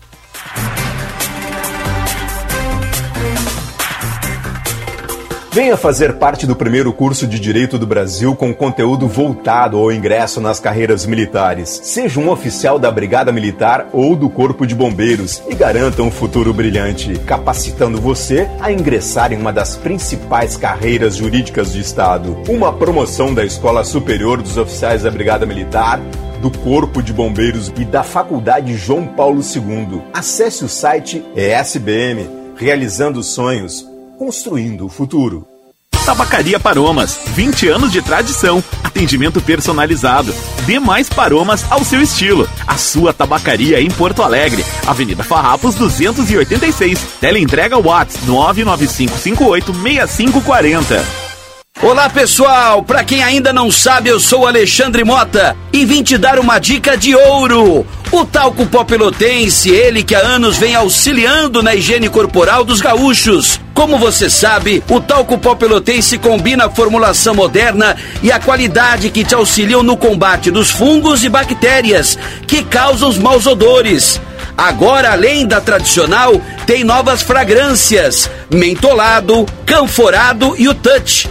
Venha fazer parte do primeiro curso de Direito do Brasil com conteúdo voltado ao ingresso nas carreiras militares. Seja um oficial da Brigada Militar ou do Corpo de Bombeiros e garanta um futuro brilhante, capacitando você a ingressar em uma das principais carreiras jurídicas do Estado. Uma promoção da Escola Superior dos Oficiais da Brigada Militar do Corpo de Bombeiros e da Faculdade João Paulo II. Acesse o site ESBM, realizando sonhos construindo o futuro. Tabacaria Paromas, 20 anos de tradição, atendimento personalizado. Dê mais paromas ao seu estilo. A sua tabacaria em Porto Alegre, Avenida Farrapos 286. Teleentrega Watts 995586540. Olá pessoal, para quem ainda não sabe, eu sou Alexandre Mota e vim te dar uma dica de ouro. O talco pó pelotense, ele que há anos vem auxiliando na higiene corporal dos gaúchos. Como você sabe, o talco pó pelotense combina a formulação moderna e a qualidade que te auxiliam no combate dos fungos e bactérias que causam os maus odores. Agora, além da tradicional, tem novas fragrâncias: mentolado, canforado e o touch.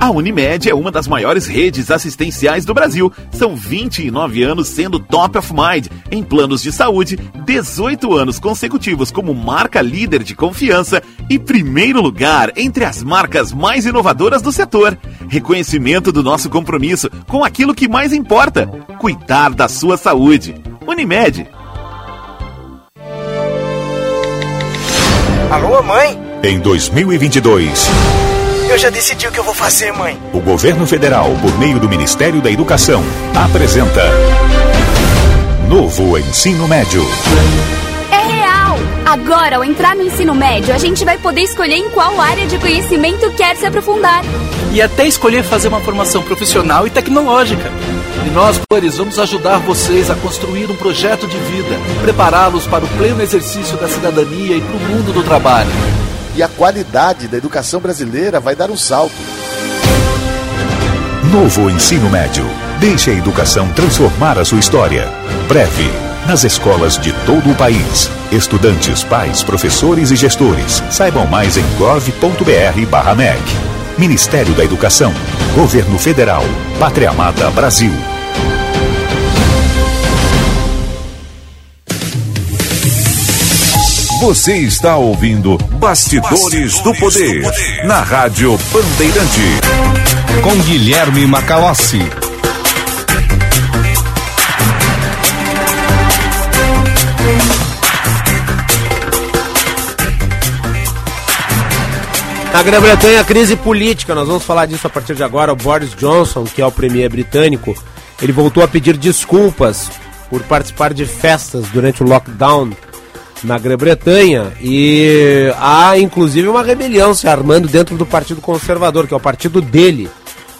A Unimed é uma das maiores redes assistenciais do Brasil. São 29 anos sendo top of mind em planos de saúde, 18 anos consecutivos como marca líder de confiança e primeiro lugar entre as marcas mais inovadoras do setor. Reconhecimento do nosso compromisso com aquilo que mais importa: cuidar da sua saúde. Unimed. Alô, mãe? Em 2022. Eu já decidi o que eu vou fazer, mãe. O governo federal, por meio do Ministério da Educação, apresenta Novo Ensino Médio. É real! Agora, ao entrar no ensino médio, a gente vai poder escolher em qual área de conhecimento quer se aprofundar. E até escolher fazer uma formação profissional e tecnológica. E nós, Cores, vamos ajudar vocês a construir um projeto de vida, prepará-los para o pleno exercício da cidadania e para o mundo do trabalho e a qualidade da educação brasileira vai dar um salto. Novo ensino médio. Deixe a educação transformar a sua história. Breve. Nas escolas de todo o país. Estudantes, pais, professores e gestores. Saibam mais em gov.br/mec. Ministério da Educação. Governo Federal. Pátria Amada Brasil. Você está ouvindo Bastidores, Bastidores do, poder, do, poder, na Rádio Bandeirante. Com Guilherme Macalossi. Na Grã-Bretanha, crise política, nós vamos falar disso a partir de agora. O Boris Johnson, que é o premier britânico, ele voltou a pedir desculpas por participar de festas durante o lockdown na Grã-Bretanha e há inclusive uma rebelião se armando dentro do Partido Conservador, que é o partido dele.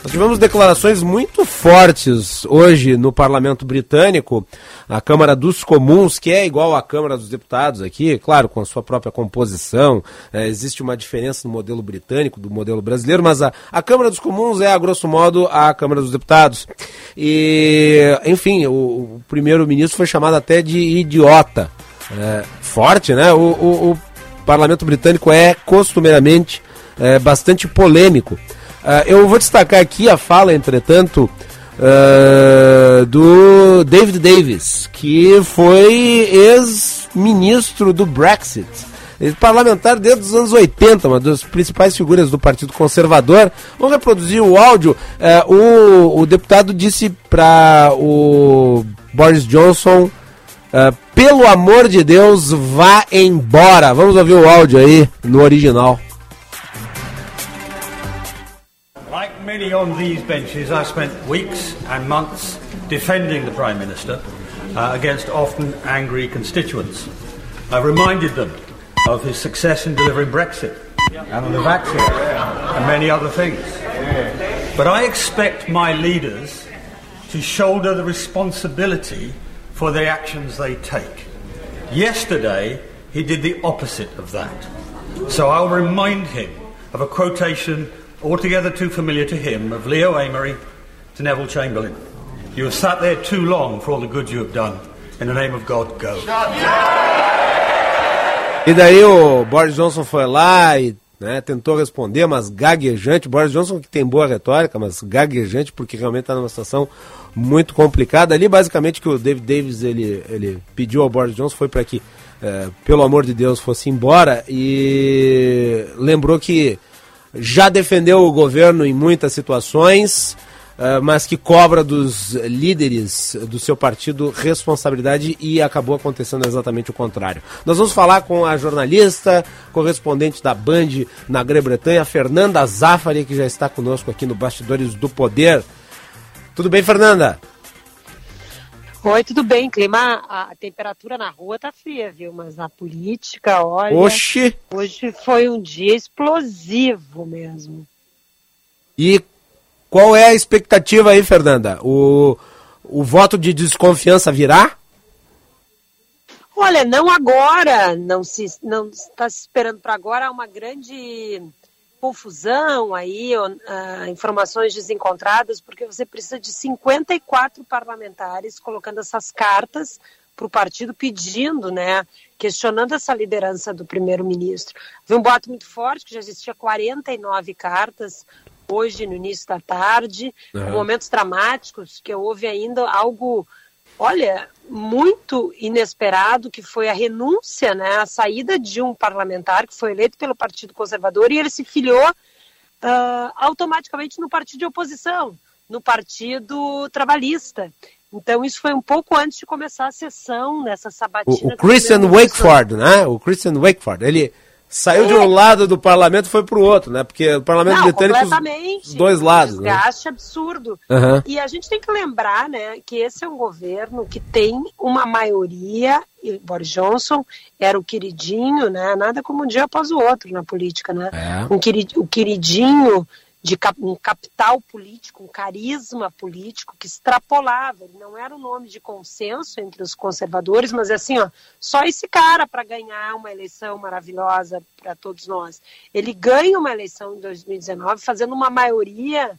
Nós tivemos declarações muito fortes hoje no parlamento britânico, a Câmara dos Comuns, que é igual à Câmara dos Deputados aqui, claro, com a sua própria composição. É, existe uma diferença no modelo britânico do modelo brasileiro, mas a, a Câmara dos Comuns é, a grosso modo, a Câmara dos Deputados. E, enfim, o, o primeiro-ministro foi chamado até de idiota é, forte, né? O, o, o, parlamento britânico é costumeiramente é, bastante polêmico. Uh, eu vou destacar aqui a fala, entretanto, uh, do David Davis, que foi ex-ministro do Brexit. Parlamentar desde os anos 80, uma das principais figuras do Partido Conservador. Vamos reproduzir o áudio. Uh, o, o deputado disse para o Boris Johnson Uh, pelo amor de Deus, vá embora. Vamos ouvir o áudio aí no original. Like many on these benches, I spent weeks and months defending the Prime Minister uh, against often angry constituents. I reminded them of his success in delivering Brexit and the vaccine and many other things. But I expect my leaders to shoulder the responsibility for the actions they take. Yesterday, he did the opposite of that. So I'll remind him of a quotation altogether too familiar to him of Leo Amory to Neville Chamberlain. You have sat there too long for all the good you have done. In the name of God, go. E daí o Boris Johnson foi lá e né, tentou responder, mas gaguejante. Boris Johnson que tem boa retórica, mas gaguejante porque realmente está numa situação muito complicada. Ali basicamente que o David Davis ele, ele pediu ao Boris Johnson foi para que, é, pelo amor de Deus, fosse embora e lembrou que já defendeu o governo em muitas situações. Uh, mas que cobra dos líderes do seu partido responsabilidade e acabou acontecendo exatamente o contrário. Nós vamos falar com a jornalista, correspondente da Band na Grã-Bretanha, Fernanda Zafari, que já está conosco aqui no Bastidores do Poder. Tudo bem, Fernanda? Oi, tudo bem? Clima, a temperatura na rua tá fria, viu? Mas na política, olha. Oxi! Hoje foi um dia explosivo mesmo. E qual é a expectativa aí, Fernanda? O, o voto de desconfiança virá? Olha, não agora, não se não está se esperando para agora uma grande confusão aí, uh, informações desencontradas, porque você precisa de 54 parlamentares colocando essas cartas para o partido pedindo, né, questionando essa liderança do primeiro-ministro. Havia um boato muito forte que já existia 49 cartas hoje no início da tarde, uhum. momentos dramáticos, que houve ainda algo, olha, muito inesperado, que foi a renúncia, né, a saída de um parlamentar que foi eleito pelo Partido Conservador e ele se filiou uh, automaticamente no partido de oposição, no Partido Trabalhista. Então isso foi um pouco antes de começar a sessão nessa sabatina. O, o Christian Wakeford, né? O Christian Wakeford, ele Saiu é. de um lado do parlamento e foi para o outro, né? Porque o parlamento Não, britânico os dois lados. Um desgaste né? absurdo. Uhum. E a gente tem que lembrar, né, que esse é um governo que tem uma maioria, e Boris Johnson era o queridinho, né? Nada como um dia após o outro na política, né? É. Um querid, o queridinho de um capital político, um carisma político que extrapolava. Ele não era um nome de consenso entre os conservadores, mas assim, ó, só esse cara para ganhar uma eleição maravilhosa para todos nós. Ele ganha uma eleição em 2019 fazendo uma maioria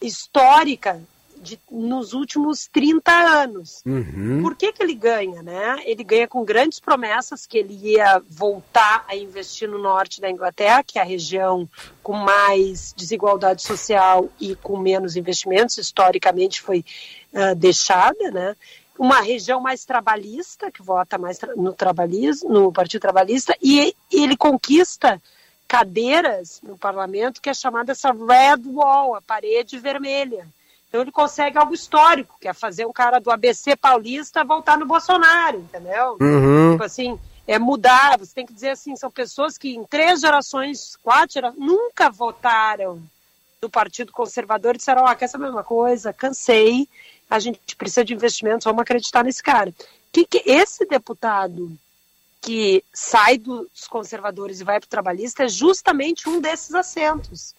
histórica de, nos últimos 30 anos. Uhum. Por que, que ele ganha? Né? Ele ganha com grandes promessas que ele ia voltar a investir no norte da Inglaterra, que é a região com mais desigualdade social e com menos investimentos, historicamente foi uh, deixada, né? uma região mais trabalhista, que vota mais no trabalhismo, no Partido Trabalhista, e ele conquista cadeiras no parlamento que é chamada essa red wall, a parede vermelha. Então ele consegue algo histórico, que é fazer um cara do ABC paulista voltar no Bolsonaro, entendeu? Uhum. Tipo assim, é mudar, você tem que dizer assim, são pessoas que em três gerações, quatro gerações, nunca votaram do Partido Conservador e disseram, ó, oh, quer saber uma coisa? Cansei, a gente precisa de investimentos, vamos acreditar nesse cara. Que, que esse deputado que sai dos conservadores e vai para o trabalhista é justamente um desses assentos.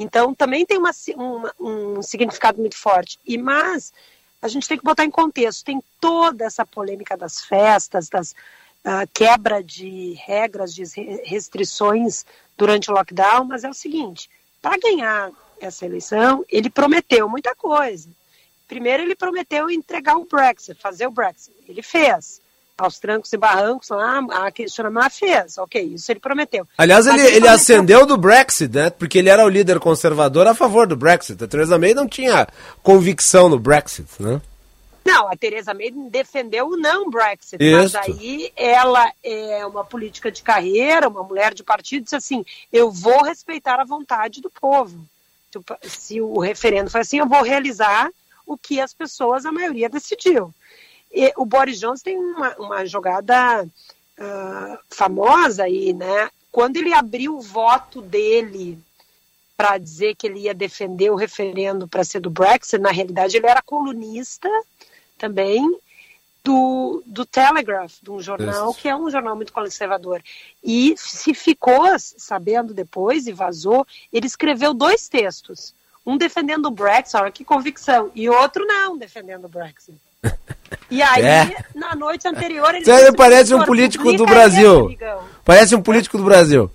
Então, também tem uma, uma, um significado muito forte. E Mas a gente tem que botar em contexto. Tem toda essa polêmica das festas, das uh, quebra de regras, de restrições durante o lockdown, mas é o seguinte, para ganhar essa eleição, ele prometeu muita coisa. Primeiro, ele prometeu entregar o Brexit, fazer o Brexit. Ele fez aos trancos e barrancos lá, a questionamento fez, ok, isso ele prometeu. Aliás, ele, ele, ele ascendeu do Brexit, né? Porque ele era o líder conservador a favor do Brexit. A Theresa May não tinha convicção no Brexit, né? Não, a Theresa May defendeu o não Brexit, mas aí ela é uma política de carreira, uma mulher de partido, disse assim, eu vou respeitar a vontade do povo. Tipo, se o referendo foi assim, eu vou realizar o que as pessoas, a maioria, decidiu. E o Boris Johnson tem uma, uma jogada uh, famosa aí, né? Quando ele abriu o voto dele para dizer que ele ia defender o referendo para ser do Brexit, na realidade ele era colunista também do, do Telegraph, de um jornal que é um jornal muito conservador. E se ficou sabendo depois e vazou, ele escreveu dois textos. Um defendendo o Brexit, olha que convicção, e outro não defendendo o Brexit. E aí, é. na noite anterior, ele. Você parece um político do Brasil. Parece um político do Brasil.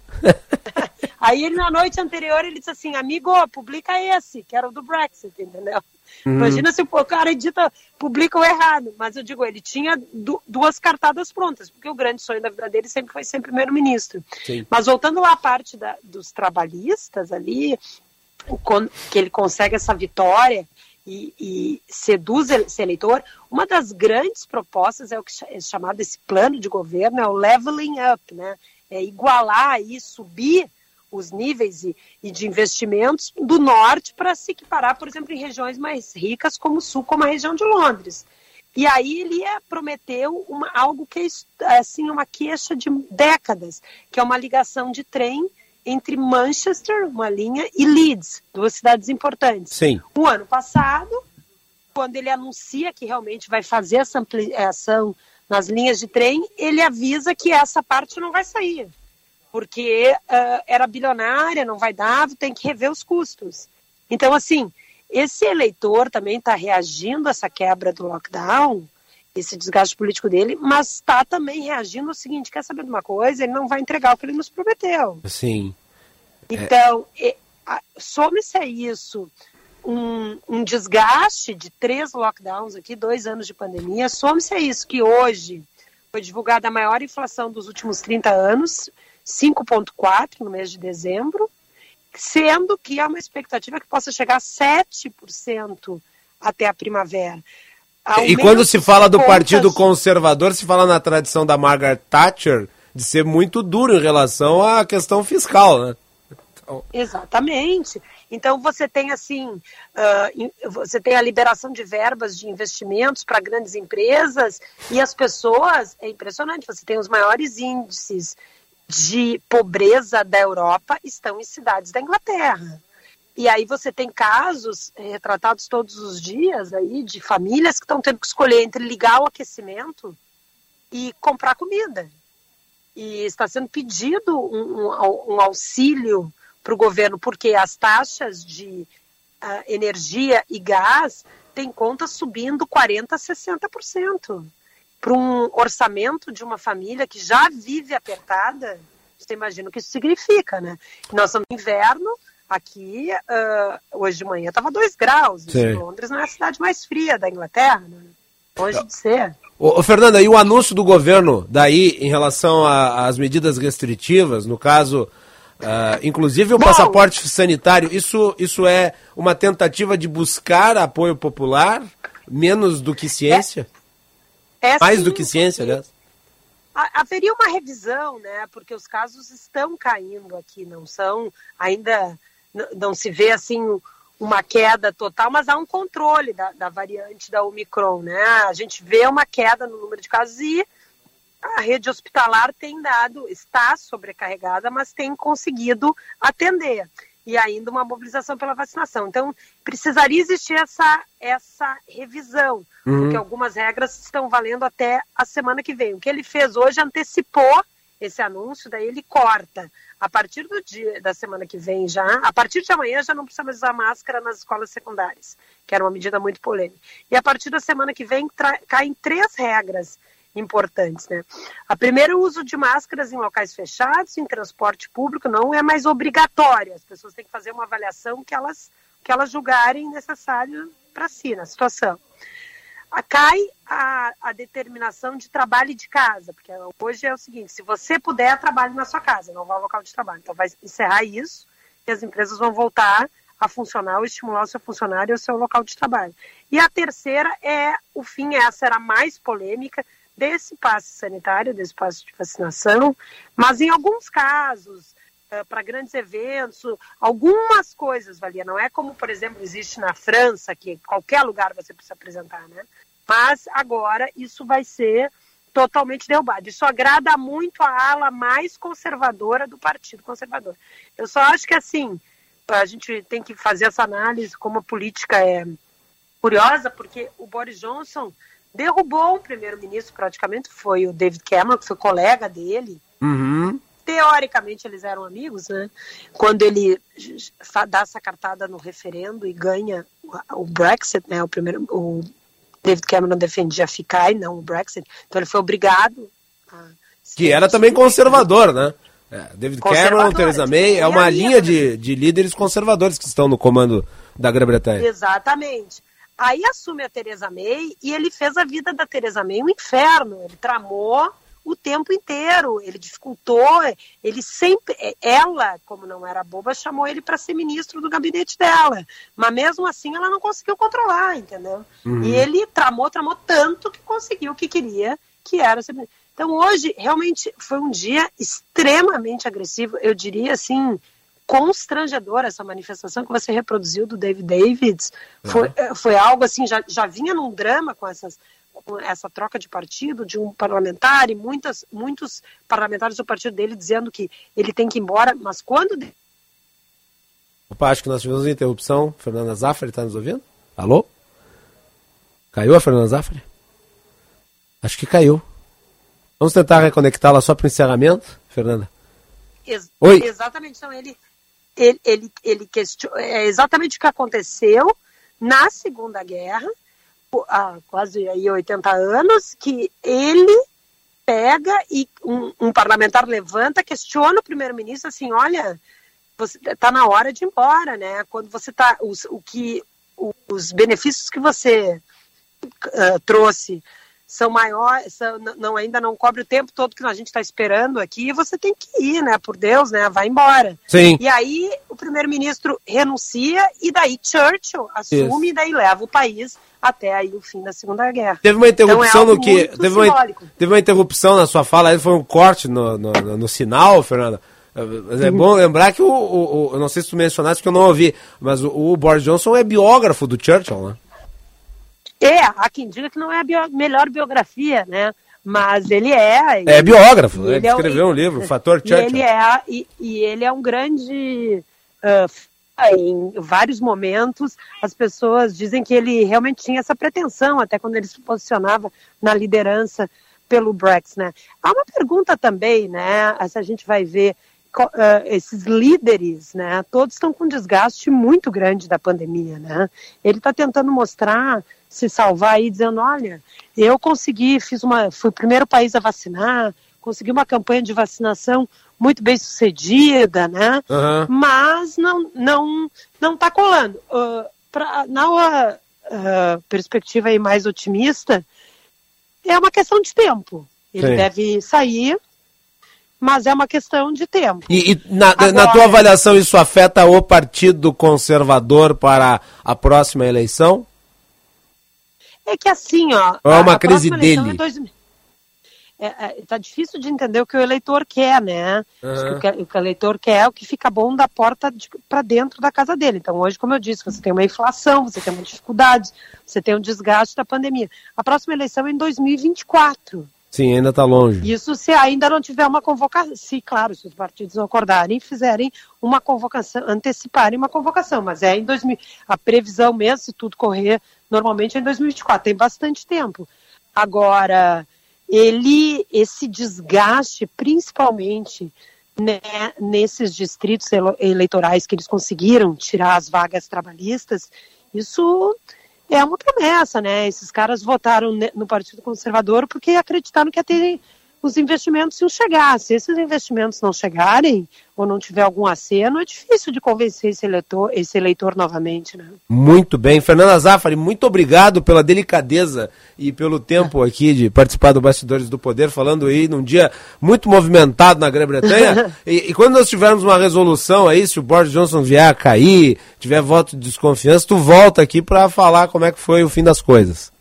Aí ele, na noite anterior, ele disse assim, amigo, publica esse, que era o do Brexit, entendeu? Uhum. Imagina se o cara edita, publica o errado. Mas eu digo, ele tinha du duas cartadas prontas, porque o grande sonho da vida dele sempre foi ser primeiro-ministro. Mas voltando lá à parte da, dos trabalhistas ali, que ele consegue essa vitória e, e seduz esse eleitor, uma das grandes propostas é o que é chamado esse plano de governo, é o leveling up, né? É igualar e subir os níveis e, e de investimentos do norte para se equiparar, por exemplo, em regiões mais ricas como o sul, como a região de Londres. E aí ele prometeu uma, algo que é assim uma queixa de décadas, que é uma ligação de trem entre Manchester, uma linha, e Leeds, duas cidades importantes. Sim. O ano passado, quando ele anuncia que realmente vai fazer essa ampliação nas linhas de trem, ele avisa que essa parte não vai sair porque uh, era bilionária, não vai dar, tem que rever os custos. Então, assim, esse eleitor também está reagindo a essa quebra do lockdown, esse desgaste político dele, mas está também reagindo ao seguinte: quer saber de uma coisa? Ele não vai entregar o que ele nos prometeu. Sim. Então, é... some-se a isso um, um, desgaste de três lockdowns aqui, dois anos de pandemia, some-se a isso que hoje foi divulgada a maior inflação dos últimos 30 anos, 5,4% no mês de dezembro, sendo que há uma expectativa que possa chegar a 7% até a primavera. E quando se fala do. Partido Conservador, se fala na tradição da Margaret Thatcher de ser muito duro em relação à questão fiscal, né? Então... Exatamente. Então você tem assim, uh, você tem a liberação de verbas de investimentos para grandes empresas e as pessoas, é impressionante, você tem os maiores índices de pobreza da Europa estão em cidades da Inglaterra. E aí você tem casos eh, retratados todos os dias aí de famílias que estão tendo que escolher entre ligar o aquecimento e comprar comida. E está sendo pedido um, um, um auxílio para o governo, porque as taxas de uh, energia e gás têm contas subindo 40% a 60% para um orçamento de uma família que já vive apertada, você imagina o que isso significa, né? Nós estamos no inverno, aqui, uh, hoje de manhã estava 2 graus. Londres não é a cidade mais fria da Inglaterra, né? Longe de ser. Ô, ô, Fernanda, e o anúncio do governo daí em relação às medidas restritivas, no caso, uh, inclusive o Bom, passaporte sanitário, isso, isso é uma tentativa de buscar apoio popular, menos do que ciência? É, é, Mais sim, do que ciência, aliás. Haveria uma revisão, né? Porque os casos estão caindo aqui, não são ainda não se vê assim uma queda total, mas há um controle da, da variante da Omicron, né? A gente vê uma queda no número de casos e a rede hospitalar tem dado, está sobrecarregada, mas tem conseguido atender e ainda uma mobilização pela vacinação. Então, precisaria existir essa, essa revisão, uhum. porque algumas regras estão valendo até a semana que vem. O que ele fez hoje antecipou esse anúncio, daí ele corta. A partir do dia da semana que vem já, a partir de amanhã já não precisa mais usar máscara nas escolas secundárias, que era uma medida muito polêmica. E a partir da semana que vem caem três regras importantes. Né? A primeira, o uso de máscaras em locais fechados, em transporte público, não é mais obrigatório. As pessoas têm que fazer uma avaliação que elas, que elas julgarem necessário para si, na situação. A, cai a, a determinação de trabalho de casa, porque hoje é o seguinte, se você puder, trabalhe na sua casa, não vá ao local de trabalho. Então vai encerrar isso e as empresas vão voltar a funcionar ou estimular o seu funcionário ao seu local de trabalho. E a terceira é, o fim, essa era mais polêmica, desse passe sanitário, desse passe de vacinação, mas em alguns casos, para grandes eventos, algumas coisas valia. Não é como, por exemplo, existe na França, que qualquer lugar você precisa apresentar, né? Mas agora isso vai ser totalmente derrubado. Isso agrada muito a ala mais conservadora do Partido Conservador. Eu só acho que, assim, a gente tem que fazer essa análise como a política é curiosa, porque o Boris Johnson derrubou um primeiro-ministro praticamente, foi o David Cameron, que foi colega dele. Uhum. Teoricamente eles eram amigos, né? Quando ele dá essa cartada no referendo e ganha o Brexit, né? O primeiro, o David Cameron defendia ficar e não o Brexit, então ele foi obrigado. A que era também conservador, né? É, David Cameron, Theresa May, é uma linha de, de líderes conservadores que estão no comando da Grã-Bretanha. Exatamente. Aí assume a Theresa May e ele fez a vida da Theresa May um inferno. Ele tramou o tempo inteiro, ele dificultou, ele sempre, ela, como não era boba, chamou ele para ser ministro do gabinete dela, mas mesmo assim ela não conseguiu controlar, entendeu? Uhum. E ele tramou, tramou tanto que conseguiu o que queria, que era ser. Então hoje realmente foi um dia extremamente agressivo, eu diria assim, constrangedor essa manifestação que você reproduziu do David Davids. Foi, uhum. foi algo assim, já, já vinha num drama com essas essa troca de partido de um parlamentar e muitas, muitos parlamentares do partido dele dizendo que ele tem que ir embora, mas quando. Opa, acho que nós tivemos uma interrupção. Fernanda Zaffari está nos ouvindo? Alô? Caiu a Fernanda Zaffari? Acho que caiu. Vamos tentar reconectá-la só para o encerramento, Fernanda? Ex Oi. Exatamente. Então, ele, ele, ele, ele é exatamente o que aconteceu na Segunda Guerra, há quase aí 80 anos, que ele pega e um, um parlamentar levanta, questiona o primeiro-ministro assim, olha, você está na hora de ir embora, né? Quando você está, o que, os benefícios que você uh, trouxe são maiores, são, não, ainda não cobre o tempo todo que a gente está esperando aqui, você tem que ir, né? Por Deus, né? Vai embora. Sim. E aí o primeiro-ministro renuncia e daí Churchill assume Isso. e daí leva o país até aí o fim da Segunda Guerra. Teve uma interrupção então, é no que. Teve uma, teve uma interrupção na sua fala, aí foi um corte no, no, no, sinal, Fernanda. Mas é bom lembrar que o, o, o, Eu não sei se tu mencionaste que eu não ouvi, mas o, o Boris Johnson é biógrafo do Churchill, né? É, há quem diga que não é a bio, melhor biografia, né? Mas ele é. É biógrafo, né? ele, escreveu é, um livro, o Fator Churchill. Ele é, e, e ele é um grande. Uh, em vários momentos, as pessoas dizem que ele realmente tinha essa pretensão, até quando ele se posicionava na liderança pelo Brexit, né? Há uma pergunta também, né? Se a gente vai ver uh, esses líderes, né? Todos estão com um desgaste muito grande da pandemia, né? Ele está tentando mostrar se salvar aí dizendo, olha, eu consegui, fiz uma, fui o primeiro país a vacinar, consegui uma campanha de vacinação muito bem sucedida, né? Uhum. Mas não não não está colando. Uh, pra, na uh, perspectiva aí mais otimista, é uma questão de tempo. Ele Sim. deve sair, mas é uma questão de tempo. E, e na, Agora, na tua avaliação, isso afeta o Partido Conservador para a próxima eleição? É que assim, ó. Ou é uma crise dele? É dois... É, é, tá difícil de entender o que o eleitor quer, né? Uhum. O, que, o, que, o eleitor quer é o que fica bom da porta para dentro da casa dele. Então, hoje, como eu disse, você tem uma inflação, você tem uma dificuldade, você tem um desgaste da pandemia. A próxima eleição é em 2024. Sim, ainda está longe. Isso se ainda não tiver uma convocação, se claro, se os partidos acordarem e fizerem uma convocação, anteciparem uma convocação, mas é em 2000, a previsão mesmo, se tudo correr normalmente é em 2024, tem bastante tempo. Agora, ele, esse desgaste, principalmente né, nesses distritos eleitorais que eles conseguiram tirar as vagas trabalhistas, isso é uma promessa, né? Esses caras votaram no Partido Conservador porque acreditaram que ia ter os investimentos iam chegar. Se esses investimentos não chegarem, ou não tiver algum aceno, é difícil de convencer esse eleitor, esse eleitor novamente. Né? Muito bem. Fernanda Zaffari, muito obrigado pela delicadeza e pelo tempo aqui de participar do Bastidores do Poder, falando aí num dia muito movimentado na Grã-Bretanha. e, e, quando nós tivermos uma resolução aí, se o Boris Johnson vier a cair, tiver voto de desconfiança, tu volta aqui para falar como é que foi o fim das coisas.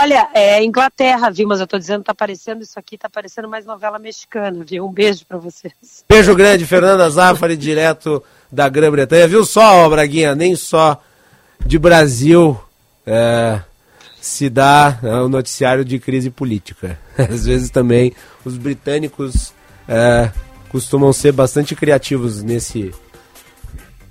Olha, é Inglaterra, viu? Mas eu tô dizendo, tá parecendo isso aqui, tá parecendo mais novela mexicana, viu? Um beijo para vocês. Beijo grande, Fernanda Zaffari, direto da Grã-Bretanha. Viu só, Braguinha, nem só de Brasil é, se dá é, o noticiário de crise política. Às vezes também os britânicos é, costumam ser bastante criativos nesse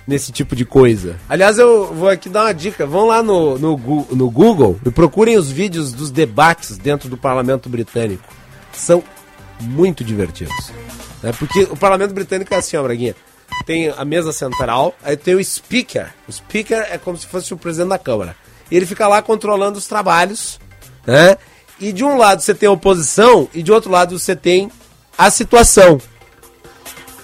nesse tipo de coisa. Aliás, eu vou aqui dar uma dica. Vão lá no, no, no Google e procurem os vídeos dos debates dentro do parlamento britânico. São muito divertidos. Né? Porque o parlamento britânico é assim, ó, Braguinha. Tem a mesa central, aí tem o speaker. O speaker é como se fosse o presidente da Câmara. E ele fica lá controlando os trabalhos, né? E de um lado você tem a oposição e de outro lado você tem a situação.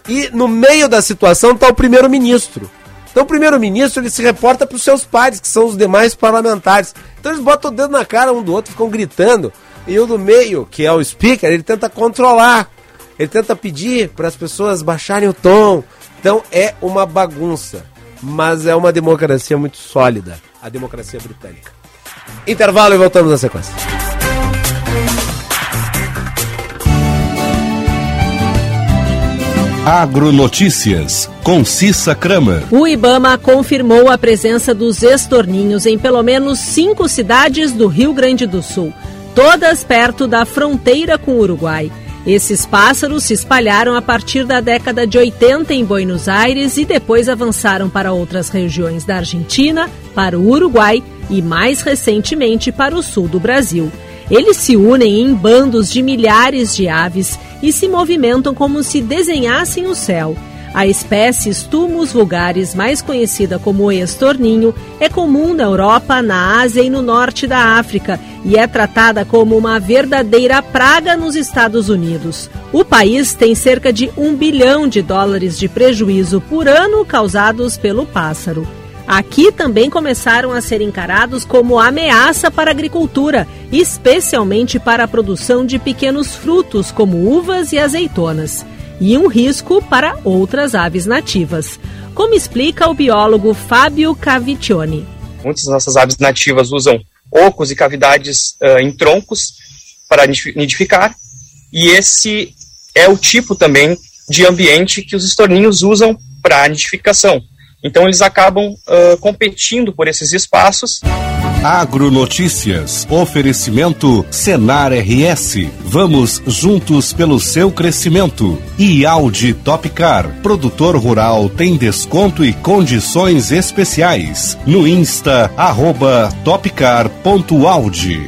E no meio da situação está o primeiro-ministro. Então o primeiro-ministro ele se reporta para os seus pares, que são os demais parlamentares. Então eles botam o dedo na cara um do outro, ficam gritando. E o do meio, que é o speaker, ele tenta controlar. Ele tenta pedir para as pessoas baixarem o tom. Então é uma bagunça. Mas é uma democracia muito sólida. A democracia britânica. Intervalo e voltamos na sequência. Agronotícias, com Cissa Kramer. O Ibama confirmou a presença dos estorninhos em pelo menos cinco cidades do Rio Grande do Sul, todas perto da fronteira com o Uruguai. Esses pássaros se espalharam a partir da década de 80 em Buenos Aires e depois avançaram para outras regiões da Argentina, para o Uruguai e, mais recentemente, para o sul do Brasil. Eles se unem em bandos de milhares de aves e se movimentam como se desenhassem o céu. A espécie Stumus vulgaris, mais conhecida como estorninho, é comum na Europa, na Ásia e no norte da África e é tratada como uma verdadeira praga nos Estados Unidos. O país tem cerca de um bilhão de dólares de prejuízo por ano causados pelo pássaro. Aqui também começaram a ser encarados como ameaça para a agricultura, especialmente para a produção de pequenos frutos como uvas e azeitonas, e um risco para outras aves nativas, como explica o biólogo Fábio Caviccioni. Muitas das nossas aves nativas usam ocos e cavidades uh, em troncos para nidificar, e esse é o tipo também de ambiente que os estorninhos usam para nidificação. Então eles acabam uh, competindo por esses espaços. Agronotícias. Oferecimento Senar RS. Vamos juntos pelo seu crescimento. E Audi Topcar. Produtor rural tem desconto e condições especiais. No Insta, arroba topcar.audi.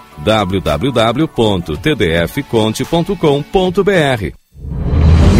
www.tdfconte.com.br.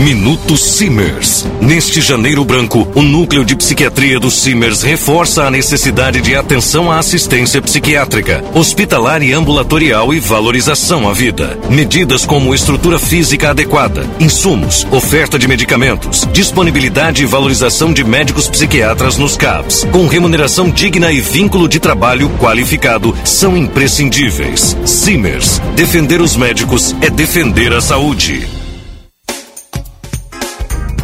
Minuto Simers. Neste janeiro branco, o núcleo de psiquiatria do Simers reforça a necessidade de atenção à assistência psiquiátrica, hospitalar e ambulatorial e valorização à vida. Medidas como estrutura física adequada, insumos, oferta de medicamentos, disponibilidade e valorização de médicos psiquiatras nos CAPs, com remuneração digna e vínculo de trabalho qualificado são imprescindíveis. Simers. Defender os médicos é defender a saúde.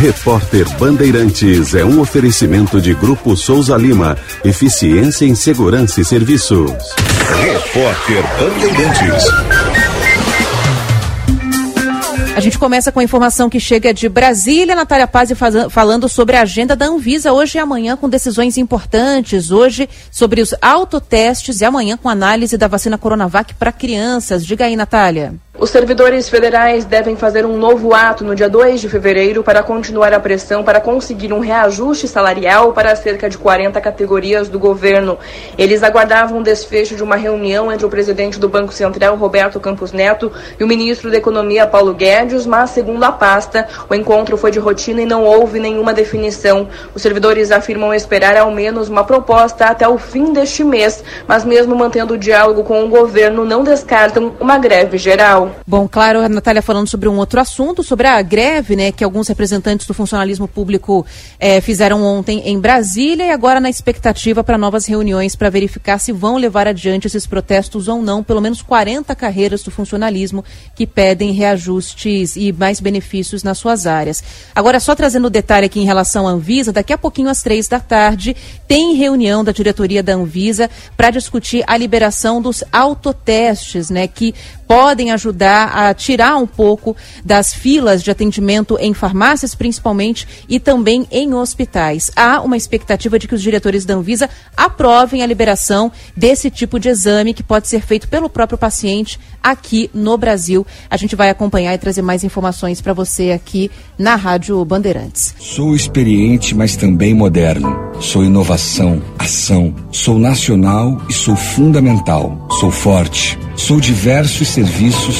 Repórter Bandeirantes é um oferecimento de Grupo Souza Lima. Eficiência em Segurança e Serviços. Repórter Bandeirantes. A gente começa com a informação que chega de Brasília. Natália Paz falando sobre a agenda da Anvisa hoje e amanhã com decisões importantes. Hoje sobre os autotestes e amanhã com análise da vacina Coronavac para crianças. Diga aí, Natália. Os servidores federais devem fazer um novo ato no dia 2 de fevereiro para continuar a pressão para conseguir um reajuste salarial para cerca de 40 categorias do governo. Eles aguardavam o desfecho de uma reunião entre o presidente do Banco Central, Roberto Campos Neto, e o ministro da Economia, Paulo Guedes, mas, segundo a pasta, o encontro foi de rotina e não houve nenhuma definição. Os servidores afirmam esperar ao menos uma proposta até o fim deste mês, mas mesmo mantendo o diálogo com o governo, não descartam uma greve geral. Bom, claro, a Natália falando sobre um outro assunto, sobre a greve, né, que alguns representantes do funcionalismo público eh, fizeram ontem em Brasília e agora na expectativa para novas reuniões para verificar se vão levar adiante esses protestos ou não. Pelo menos 40 carreiras do funcionalismo que pedem reajustes e mais benefícios nas suas áreas. Agora, só trazendo o detalhe aqui em relação à Anvisa, daqui a pouquinho às três da tarde tem reunião da diretoria da Anvisa para discutir a liberação dos autotestes, né, que podem ajudar a tirar um pouco das filas de atendimento em farmácias, principalmente, e também em hospitais. Há uma expectativa de que os diretores da Anvisa aprovem a liberação desse tipo de exame que pode ser feito pelo próprio paciente aqui no Brasil. A gente vai acompanhar e trazer mais informações para você aqui na Rádio Bandeirantes. Sou experiente, mas também moderno. Sou inovação, ação. Sou nacional e sou fundamental. Sou forte. Sou diversos serviços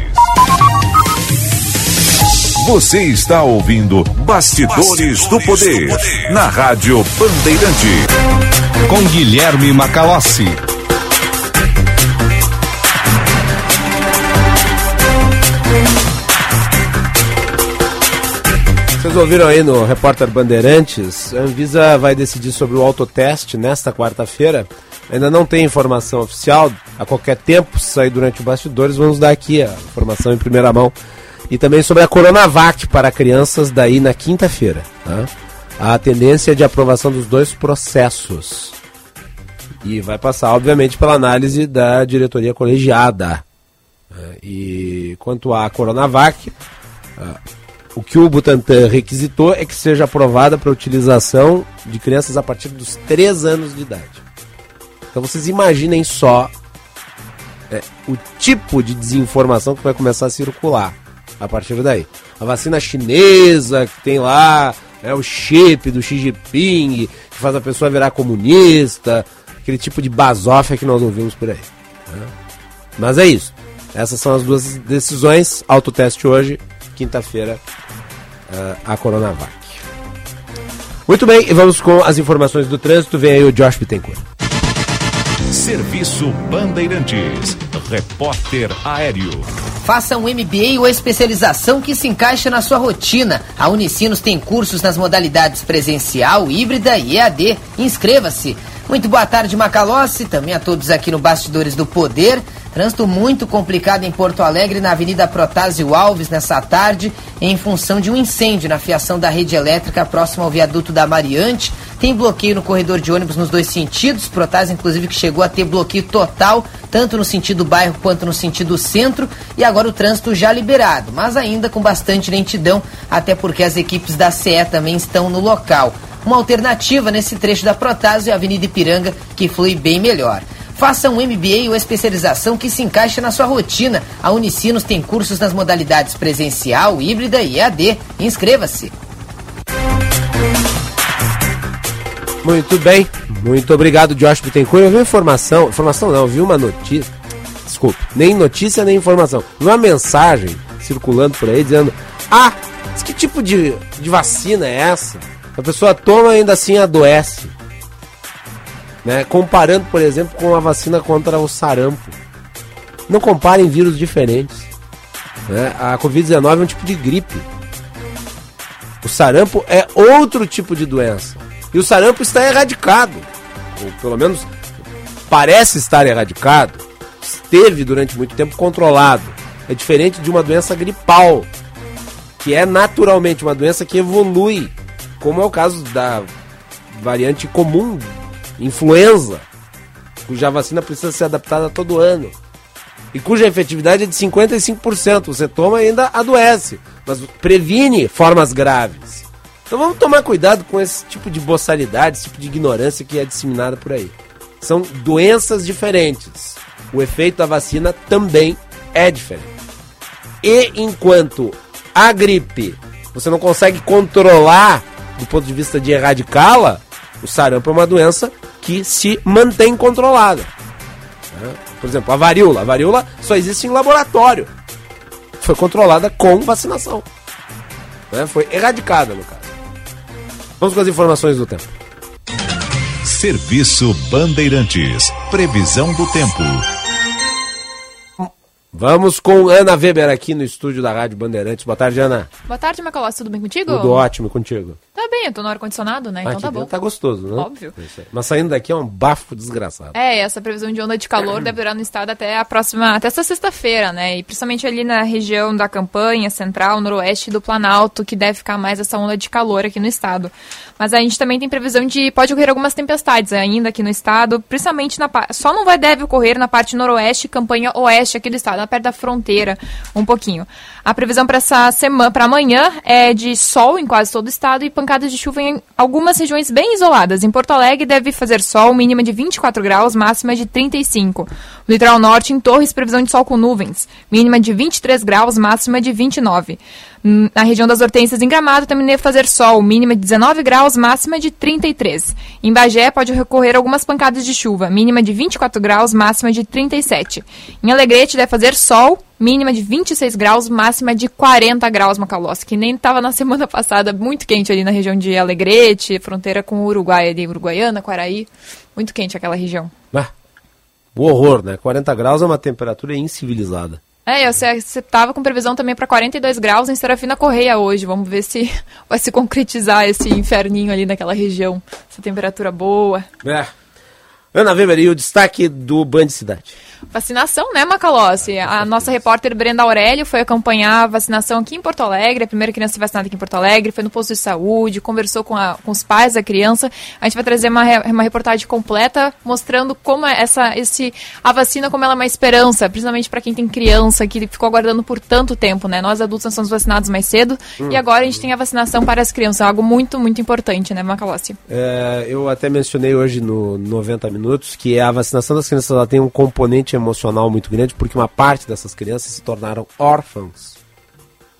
Você está ouvindo Bastidores, Bastidores do, poder, do Poder na Rádio Bandeirante. Com Guilherme Macalossi. Vocês ouviram aí no Repórter Bandeirantes, a Anvisa vai decidir sobre o autoteste nesta quarta-feira. Ainda não tem informação oficial, a qualquer tempo, sair durante o bastidores, vamos dar aqui a informação em primeira mão. E também sobre a Coronavac para crianças daí na quinta-feira. Tá? A tendência é de aprovação dos dois processos. E vai passar, obviamente, pela análise da diretoria colegiada. E quanto à Coronavac, o que o Butantan requisitou é que seja aprovada para utilização de crianças a partir dos 3 anos de idade. Então vocês imaginem só é, o tipo de desinformação que vai começar a circular a partir daí. A vacina chinesa que tem lá, é o chip do Xi Jinping, que faz a pessoa virar comunista, aquele tipo de basófia que nós ouvimos por aí. Né? Mas é isso. Essas são as duas decisões. Autoteste hoje, quinta-feira, uh, a Coronavac. Muito bem, e vamos com as informações do trânsito. Vem aí o Josh Bittencourt. Serviço Bandeirantes. Repórter Aéreo. Faça um MBA ou especialização que se encaixa na sua rotina. A Unicinos tem cursos nas modalidades presencial, híbrida e EAD. Inscreva-se. Muito boa tarde, Macalossi. Também a todos aqui no Bastidores do Poder. Trânsito muito complicado em Porto Alegre, na Avenida Protásio Alves, nessa tarde, em função de um incêndio na fiação da rede elétrica próximo ao viaduto da Mariante. Tem bloqueio no corredor de ônibus nos dois sentidos. Protásio, inclusive, que chegou a ter bloqueio total, tanto no sentido bairro quanto no sentido centro. E agora o trânsito já liberado, mas ainda com bastante lentidão, até porque as equipes da CE também estão no local. Uma alternativa nesse trecho da Protásio é a Avenida Ipiranga, que flui bem melhor. Faça um MBA ou especialização que se encaixe na sua rotina. A Unicinos tem cursos nas modalidades presencial, híbrida e EAD. Inscreva-se. Muito bem, muito obrigado, Josh Bittencourt. Eu vi informação, informação não, eu vi uma notícia, desculpe, nem notícia nem informação. Uma mensagem circulando por aí dizendo: Ah, que tipo de, de vacina é essa? A pessoa toma ainda assim adoece. Né? Comparando, por exemplo, com a vacina contra o sarampo. Não comparem vírus diferentes. Né? A Covid-19 é um tipo de gripe. O sarampo é outro tipo de doença. E o sarampo está erradicado. Ou pelo menos parece estar erradicado. Esteve durante muito tempo controlado. É diferente de uma doença gripal. que é naturalmente uma doença que evolui, como é o caso da variante comum, influenza, cuja vacina precisa ser adaptada todo ano. E cuja efetividade é de 55%. Você toma e ainda adoece, mas previne formas graves. Então vamos tomar cuidado com esse tipo de boçalidade, esse tipo de ignorância que é disseminada por aí. São doenças diferentes. O efeito da vacina também é diferente. E enquanto a gripe você não consegue controlar do ponto de vista de erradicá-la, o sarampo é uma doença que se mantém controlada. Né? Por exemplo, a varíola. A varíola só existe em laboratório. Foi controlada com vacinação. Né? Foi erradicada, no caso. Vamos com as informações do tempo. Serviço Bandeirantes. Previsão do tempo. Vamos com Ana Weber aqui no estúdio da Rádio Bandeirantes. Boa tarde, Ana. Boa tarde, Macalós. Tudo bem contigo? Tudo ótimo contigo. Tá bem, eu tô no ar-condicionado, né? Então Aqui tá bom. Tá gostoso, né? Óbvio. Mas saindo daqui é um bafo desgraçado. É, essa previsão de onda de calor deve durar no estado até a próxima, até essa sexta-feira, né? E principalmente ali na região da campanha central, noroeste do Planalto, que deve ficar mais essa onda de calor aqui no estado. Mas a gente também tem previsão de pode ocorrer algumas tempestades ainda aqui no estado, principalmente na só não vai deve ocorrer na parte noroeste, e campanha oeste aqui do estado, perto da fronteira, um pouquinho. A previsão para essa semana, para amanhã é de sol em quase todo o estado e pancadas de chuva em algumas regiões bem isoladas. Em Porto Alegre deve fazer sol, mínima de 24 graus, máxima de 35. No litoral norte, em Torres, previsão de sol com nuvens, mínima de 23 graus, máxima de 29. Hum, Na região das Hortênsias, em Gramado, também deve fazer sol, mínima de 19 graus, máxima de 33. Em Bagé, pode recorrer algumas pancadas de chuva, mínima de 24 graus, máxima de 37. Em Alegrete, deve fazer sol, mínima de 26 graus, máxima de 40 graus, Macalossi, que nem estava na semana passada, muito quente ali na região de Alegrete, fronteira com o Uruguai, ali, Uruguaiana, Quaraí, muito quente aquela região. Ah, o horror, né? 40 graus é uma temperatura incivilizada. É, você tava com previsão também para 42 graus em Serafina Correia hoje. Vamos ver se vai se concretizar esse inferninho ali naquela região. Essa temperatura boa. É. Ana Weber, e o destaque do Band Cidade? Vacinação, né, Macalossi? A nossa repórter Brenda Aurélio foi acompanhar a vacinação aqui em Porto Alegre, a primeira criança vacinada aqui em Porto Alegre, foi no posto de saúde, conversou com, a- com os pais da criança. A gente vai trazer uma, uma reportagem completa mostrando como é essa, esse, a vacina, como ela é uma esperança, principalmente para quem tem criança, que ficou aguardando por tanto tempo, né? Nós adultos nós somos vacinados mais cedo Hum. e agora a gente tem a vacinação para as crianças, algo muito, muito importante, né, Macalossi? É, eu até mencionei hoje no 90 Minutos que a vacinação das crianças ela tem um componente emocional muito grande, porque uma parte dessas crianças se tornaram órfãos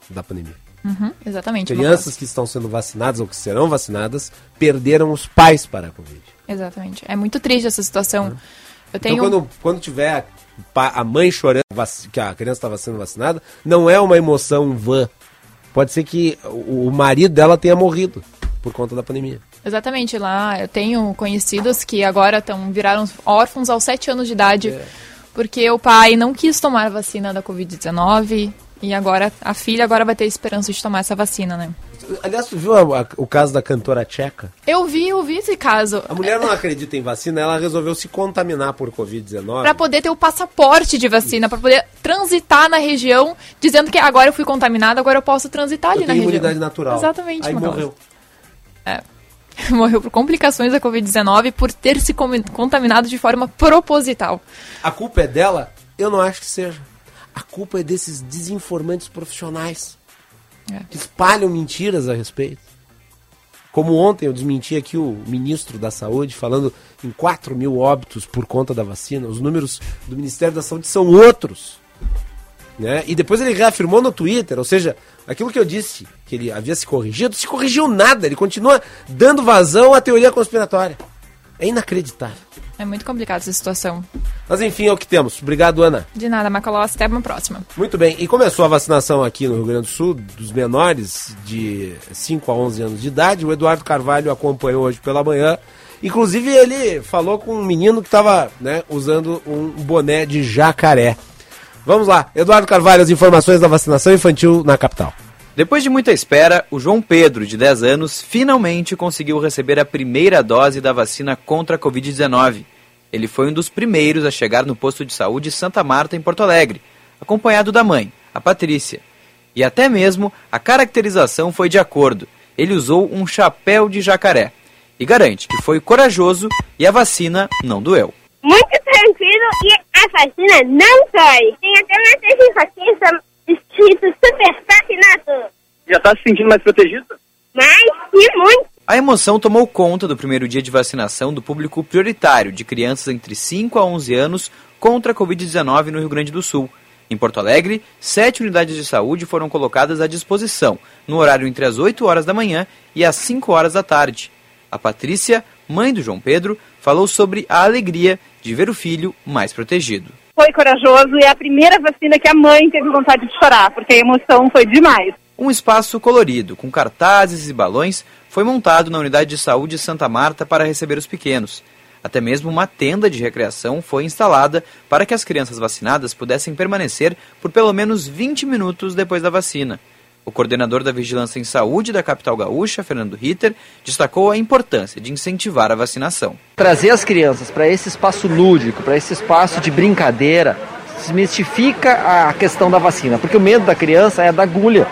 da pandemia. Uhum, exatamente. Crianças que estão sendo vacinadas ou que serão vacinadas perderam os pais para a Covid. Exatamente. É muito triste essa situação. Eu tenho Então, quando, quando tiver a, a mãe chorando que a criança estava sendo vacinada, não é uma emoção vã. Pode ser que o marido dela tenha morrido por conta da pandemia. Exatamente, lá eu tenho conhecidos que agora tão, viraram órfãos aos 7 anos de idade, É. porque o pai não quis tomar a vacina da Covid-19 e agora a filha agora vai ter esperança de tomar essa vacina, né? Aliás, tu viu a- a- o caso da cantora tcheca? Eu vi, eu vi esse caso. A mulher não acredita em vacina, ela resolveu se contaminar por Covid-19. Pra poder ter o passaporte de vacina, pra poder transitar na região, dizendo que agora eu fui contaminada, agora eu posso transitar ali Eu na tenho região. imunidade natural. Exatamente, Aí morreu. É. Morreu por complicações da Covid-19 por ter se contaminado de forma proposital. A culpa é dela? Eu não acho que seja. A culpa é desses desinformantes profissionais É. que espalham mentiras a respeito. Como ontem eu desmenti aqui o ministro da Saúde falando em 4 mil óbitos por conta da vacina. Os números do Ministério da Saúde são outros. Né? E depois ele reafirmou no Twitter, ou seja, aquilo que eu disse, que ele havia se corrigido, se corrigiu nada. Ele continua dando vazão à teoria conspiratória. É inacreditável. É muito complicada essa situação. Mas enfim, é o que temos. Obrigado, Ana. De nada, Macalós. Até uma próxima. Muito bem, e começou a vacinação aqui no Rio Grande do Sul dos menores de 5 a 11 anos de idade. O Eduardo Carvalho acompanhou hoje pela manhã. Inclusive, ele falou com um menino que estava né, usando um boné de jacaré. Vamos lá, Eduardo Carvalho, as informações da vacinação infantil na capital. Depois de muita espera, o João Pedro, de 10 anos, finalmente conseguiu receber a primeira dose da vacina contra a Covid-19. Ele foi um dos primeiros a chegar no posto de saúde Santa Marta, em Porto Alegre, acompanhado da mãe, a Patrícia. E até mesmo a caracterização foi de acordo. Ele usou um chapéu de jacaré e garante que foi corajoso e a vacina não doeu. Muito e a vacina não dói. Tem até uma desinfecção escrito super vacinato. Já está se sentindo mais protegido? Mais e muito. A emoção tomou conta do primeiro dia de vacinação do público prioritário de crianças entre 5 a 11 anos contra a Covid-19 no Rio Grande do Sul. Em Porto Alegre, sete unidades de saúde foram colocadas à disposição, no horário entre as 8 horas da manhã e as 5 horas da tarde. A Patrícia, mãe do João Pedro, falou sobre a alegria de ver o filho mais protegido. Foi corajoso e é a primeira vacina que a mãe teve vontade de chorar, porque a emoção foi demais. Um espaço colorido, com cartazes e balões, foi montado na unidade de saúde Santa Marta para receber os pequenos. Até mesmo uma tenda de recreação foi instalada para que as crianças vacinadas pudessem permanecer por pelo menos 20 minutos depois da vacina. O coordenador da Vigilância em Saúde da capital gaúcha, Fernando Ritter, destacou a importância de incentivar a vacinação. Trazer as crianças para esse espaço lúdico, para esse espaço de brincadeira, desmistifica a questão da vacina, porque o medo da criança é da agulha.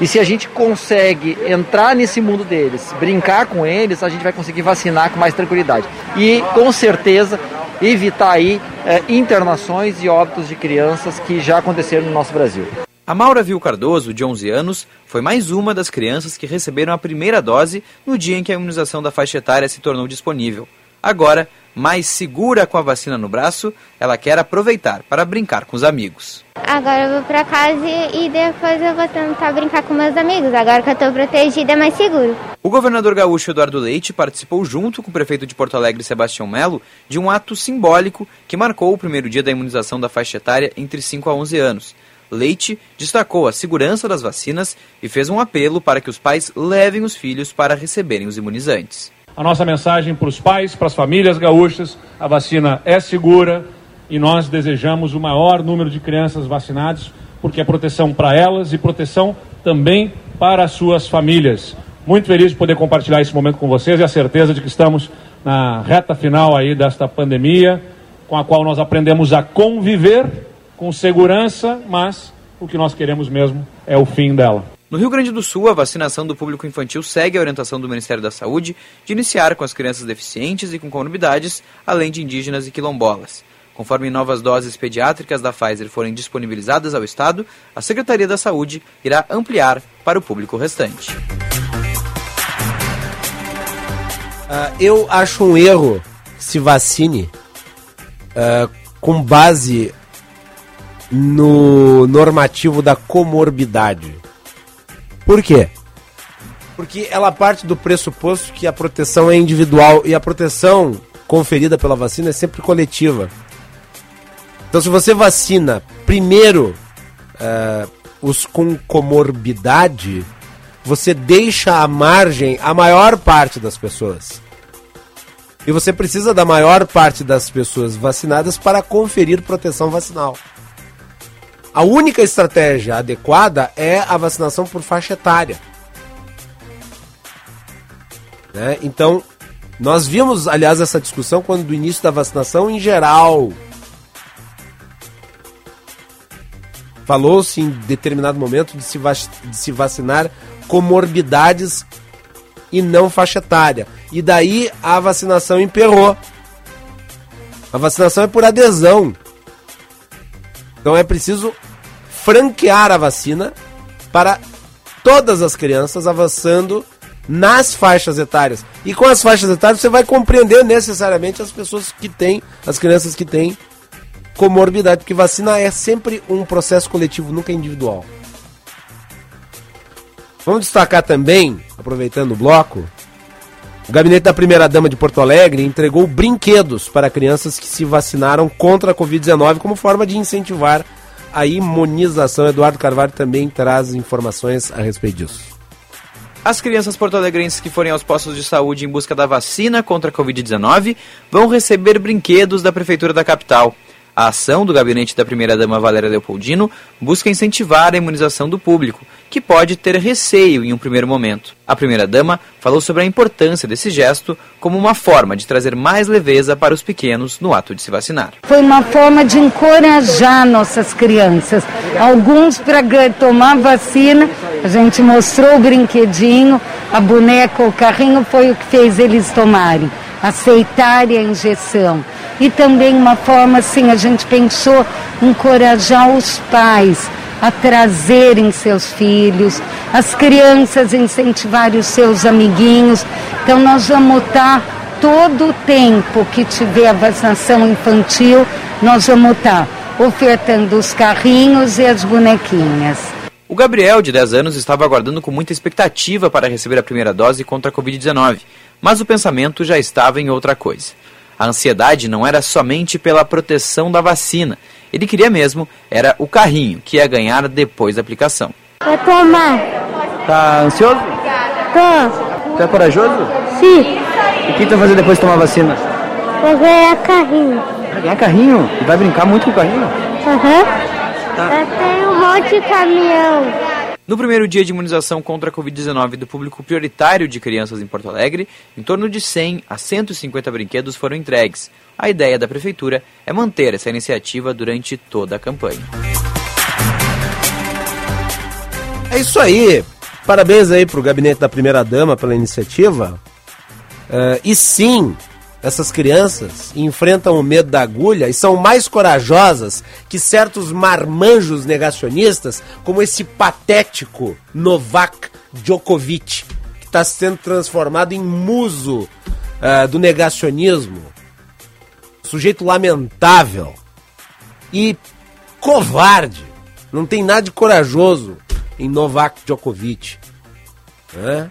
E se a gente consegue entrar nesse mundo deles, brincar com eles, a gente vai conseguir vacinar com mais tranquilidade. E com certeza evitar aí é, internações e óbitos de crianças que já aconteceram no nosso Brasil. A Maura Vil Cardoso, de 11 anos, foi mais uma das crianças que receberam a primeira dose no dia em que a imunização da faixa etária se tornou disponível. Agora, mais segura com a vacina no braço, ela quer aproveitar para brincar com os amigos. Agora eu vou para casa e depois eu vou tentar brincar com meus amigos. Agora que eu estou protegida é mais seguro. O governador gaúcho Eduardo Leite participou junto com o prefeito de Porto Alegre Sebastião Melo de um ato simbólico que marcou o primeiro dia da imunização da faixa etária entre 5 a 11 anos. Leite destacou a segurança das vacinas e fez um apelo para que os pais levem os filhos para receberem os imunizantes. A nossa mensagem para os pais, para as famílias gaúchas, a vacina é segura e nós desejamos o maior número de crianças vacinadas, porque é proteção para elas e proteção também para as suas famílias. Muito feliz de poder compartilhar esse momento com vocês e a certeza de que estamos na reta final aí desta pandemia, com a qual nós aprendemos a conviver com segurança, mas o que nós queremos mesmo é o fim dela. No Rio Grande do Sul, a vacinação do público infantil segue a orientação do Ministério da Saúde de iniciar com as crianças deficientes e com comorbidades, além de indígenas e quilombolas. Conforme novas doses pediátricas da Pfizer forem disponibilizadas ao Estado, a Secretaria da Saúde irá ampliar para o público restante. Uh, eu acho um erro que se vacine uh, com base no normativo da comorbidade. Por quê? Porque ela parte do pressuposto que a proteção é individual e a proteção conferida pela vacina é sempre coletiva. Então, se você vacina primeiro uh, os com comorbidade, você deixa à margem a maior parte das pessoas. E você precisa da maior parte das pessoas vacinadas para conferir proteção vacinal. A única estratégia adequada é a vacinação por faixa etária. Né? Então, nós vimos, aliás, essa discussão quando do início da vacinação em geral. Falou-se em determinado momento de se, de se vacinar comorbidades e não faixa etária. E daí a vacinação emperrou. A vacinação é por adesão. Então é preciso franquear a vacina para todas as crianças avançando nas faixas etárias. E com as faixas etárias você vai compreender necessariamente as pessoas que têm, as crianças que têm comorbidade, porque vacina é sempre um processo coletivo, nunca individual. Vamos destacar também, aproveitando o bloco, o gabinete da primeira-dama de Porto Alegre entregou brinquedos para crianças que se vacinaram contra a Covid-19 como forma de incentivar a imunização. Eduardo Carvalho também traz informações a respeito disso. As crianças porto-alegrenses que forem aos postos de saúde em busca da vacina contra a Covid-19 vão receber brinquedos da Prefeitura da capital. A ação do gabinete da primeira-dama Valéria Leopoldino busca incentivar a imunização do público, que pode ter receio em um primeiro momento. A primeira-dama falou sobre a importância desse gesto como uma forma de trazer mais leveza para os pequenos no ato de se vacinar. Foi uma forma de encorajar nossas crianças. Alguns para tomar vacina, a gente mostrou o brinquedinho, a boneca, o carrinho foi o que fez eles tomarem, aceitarem a injeção. E também uma forma assim, a gente pensou encorajar os pais a trazerem seus filhos, as crianças incentivarem os seus amiguinhos. Então nós vamos estar todo o tempo que tiver a vacinação infantil, nós vamos estar ofertando os carrinhos e as bonequinhas. O Gabriel, de 10 anos, estava aguardando com muita expectativa para receber a primeira dose contra a Covid-19, mas o pensamento já estava em outra coisa. A ansiedade não era somente pela proteção da vacina, ele queria mesmo era o carrinho que ia ganhar depois da aplicação. Vou tomar. Tá ansioso? Tô. Tu é corajoso? Sim. E o que tu vai fazer depois de tomar a vacina? Vou ganhar carrinho. Vai ganhar carrinho? E vai brincar muito com o carrinho? Aham. Uhum. Tá. Eu tenho um monte de caminhão. No primeiro dia de imunização contra a Covid-19 do público prioritário de crianças em Porto Alegre, em torno de 100 a 150 brinquedos foram entregues. A ideia da Prefeitura é manter essa iniciativa durante toda a campanha. É isso aí. Parabéns aí para o gabinete da primeira-dama pela iniciativa. Uh, e sim, essas crianças enfrentam o medo da agulha e são mais corajosas que certos marmanjos negacionistas, como esse patético Novak Djokovic, que está sendo transformado em muso uh, do negacionismo. Sujeito lamentável e covarde. Não tem nada de corajoso em Novak Djokovic. Né?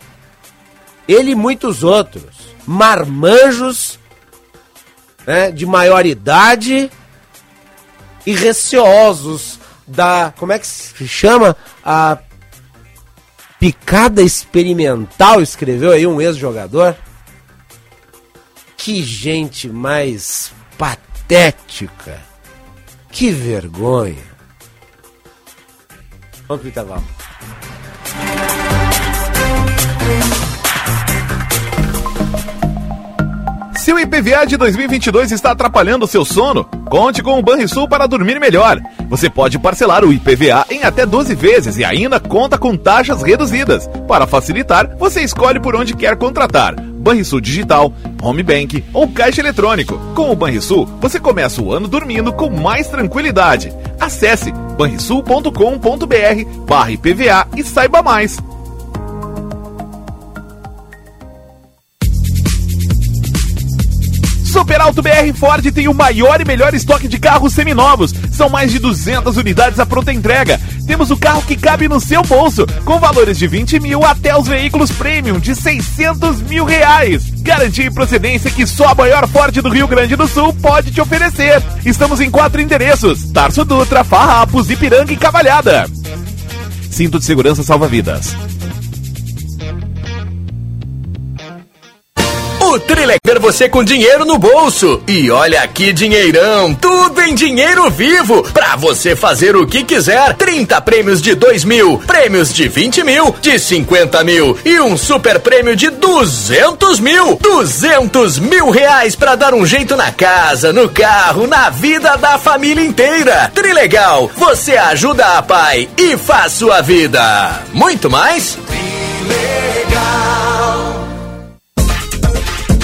Ele e muitos outros, marmanjos né, de maior idade e receosos da. Como é que se chama? A picada experimental, escreveu aí um ex-jogador. Que gente mais patética. Que vergonha. Vamos pro intervalo. Se o IPVA de 2022 está atrapalhando o seu sono, conte com o Banrisul para dormir melhor. Você pode parcelar o IPVA em até 12 vezes e ainda conta com taxas reduzidas. Para facilitar, você escolhe por onde quer contratar. Banrisul Digital, Home Bank ou Caixa Eletrônico. Com o Banrisul, você começa o ano dormindo com mais tranquilidade. Acesse banrisul.com.br barra IPVA e saiba mais. Super Alto BR Ford tem o maior e melhor estoque de carros seminovos. São mais de 200 unidades à pronta entrega. Temos o carro que cabe no seu bolso, com valores de 20 mil até os veículos premium de 600 mil reais. Garantia e procedência que só a maior Ford do Rio Grande do Sul pode te oferecer. Estamos em quatro endereços: Tarso Dutra, Farrapos, Ipiranga e Cavalhada. Cinto de segurança salva vidas. O Trilec ver você com dinheiro no bolso. E olha aqui, dinheirão, tudo em dinheiro vivo, pra você fazer o que quiser. 30 prêmios de 2 mil, prêmios de 20 mil, de 50 mil e um super prêmio de 200 mil. 200 mil reais pra dar um jeito na casa, no carro, na vida da família inteira. Trilegal, você ajuda a pai e faz sua vida. Muito mais?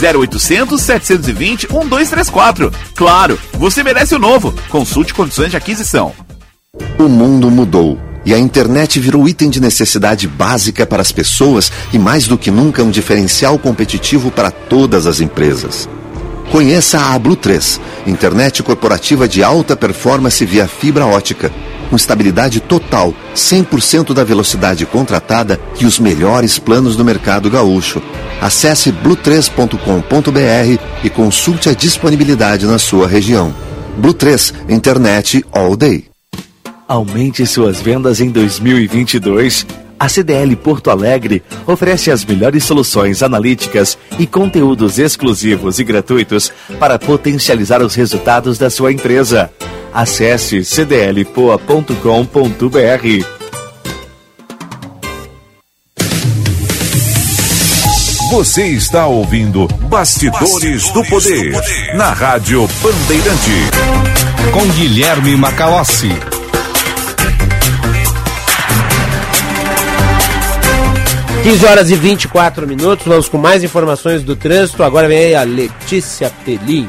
0800 720 1234. Claro, você merece o novo. Consulte condições de aquisição. O mundo mudou e a internet virou item de necessidade básica para as pessoas e mais do que nunca um diferencial competitivo para todas as empresas. Conheça a Blue 3, internet corporativa de alta performance via fibra ótica com estabilidade total, 100% da velocidade contratada e os melhores planos do mercado gaúcho. Acesse blue3.com.br e consulte a disponibilidade na sua região. Blue 3, internet all day. Aumente suas vendas em 2022. A CDL Porto Alegre oferece as melhores soluções analíticas e conteúdos exclusivos e gratuitos para potencializar os resultados da sua empresa. Acesse cdlpoa.com.br. Você está ouvindo Bastidores, Bastidores do, poder, do Poder na Rádio Bandeirante. Com Guilherme Macalossi. Quinze horas e 24 minutos, vamos com mais informações do trânsito. Agora vem aí a Letícia Pelim.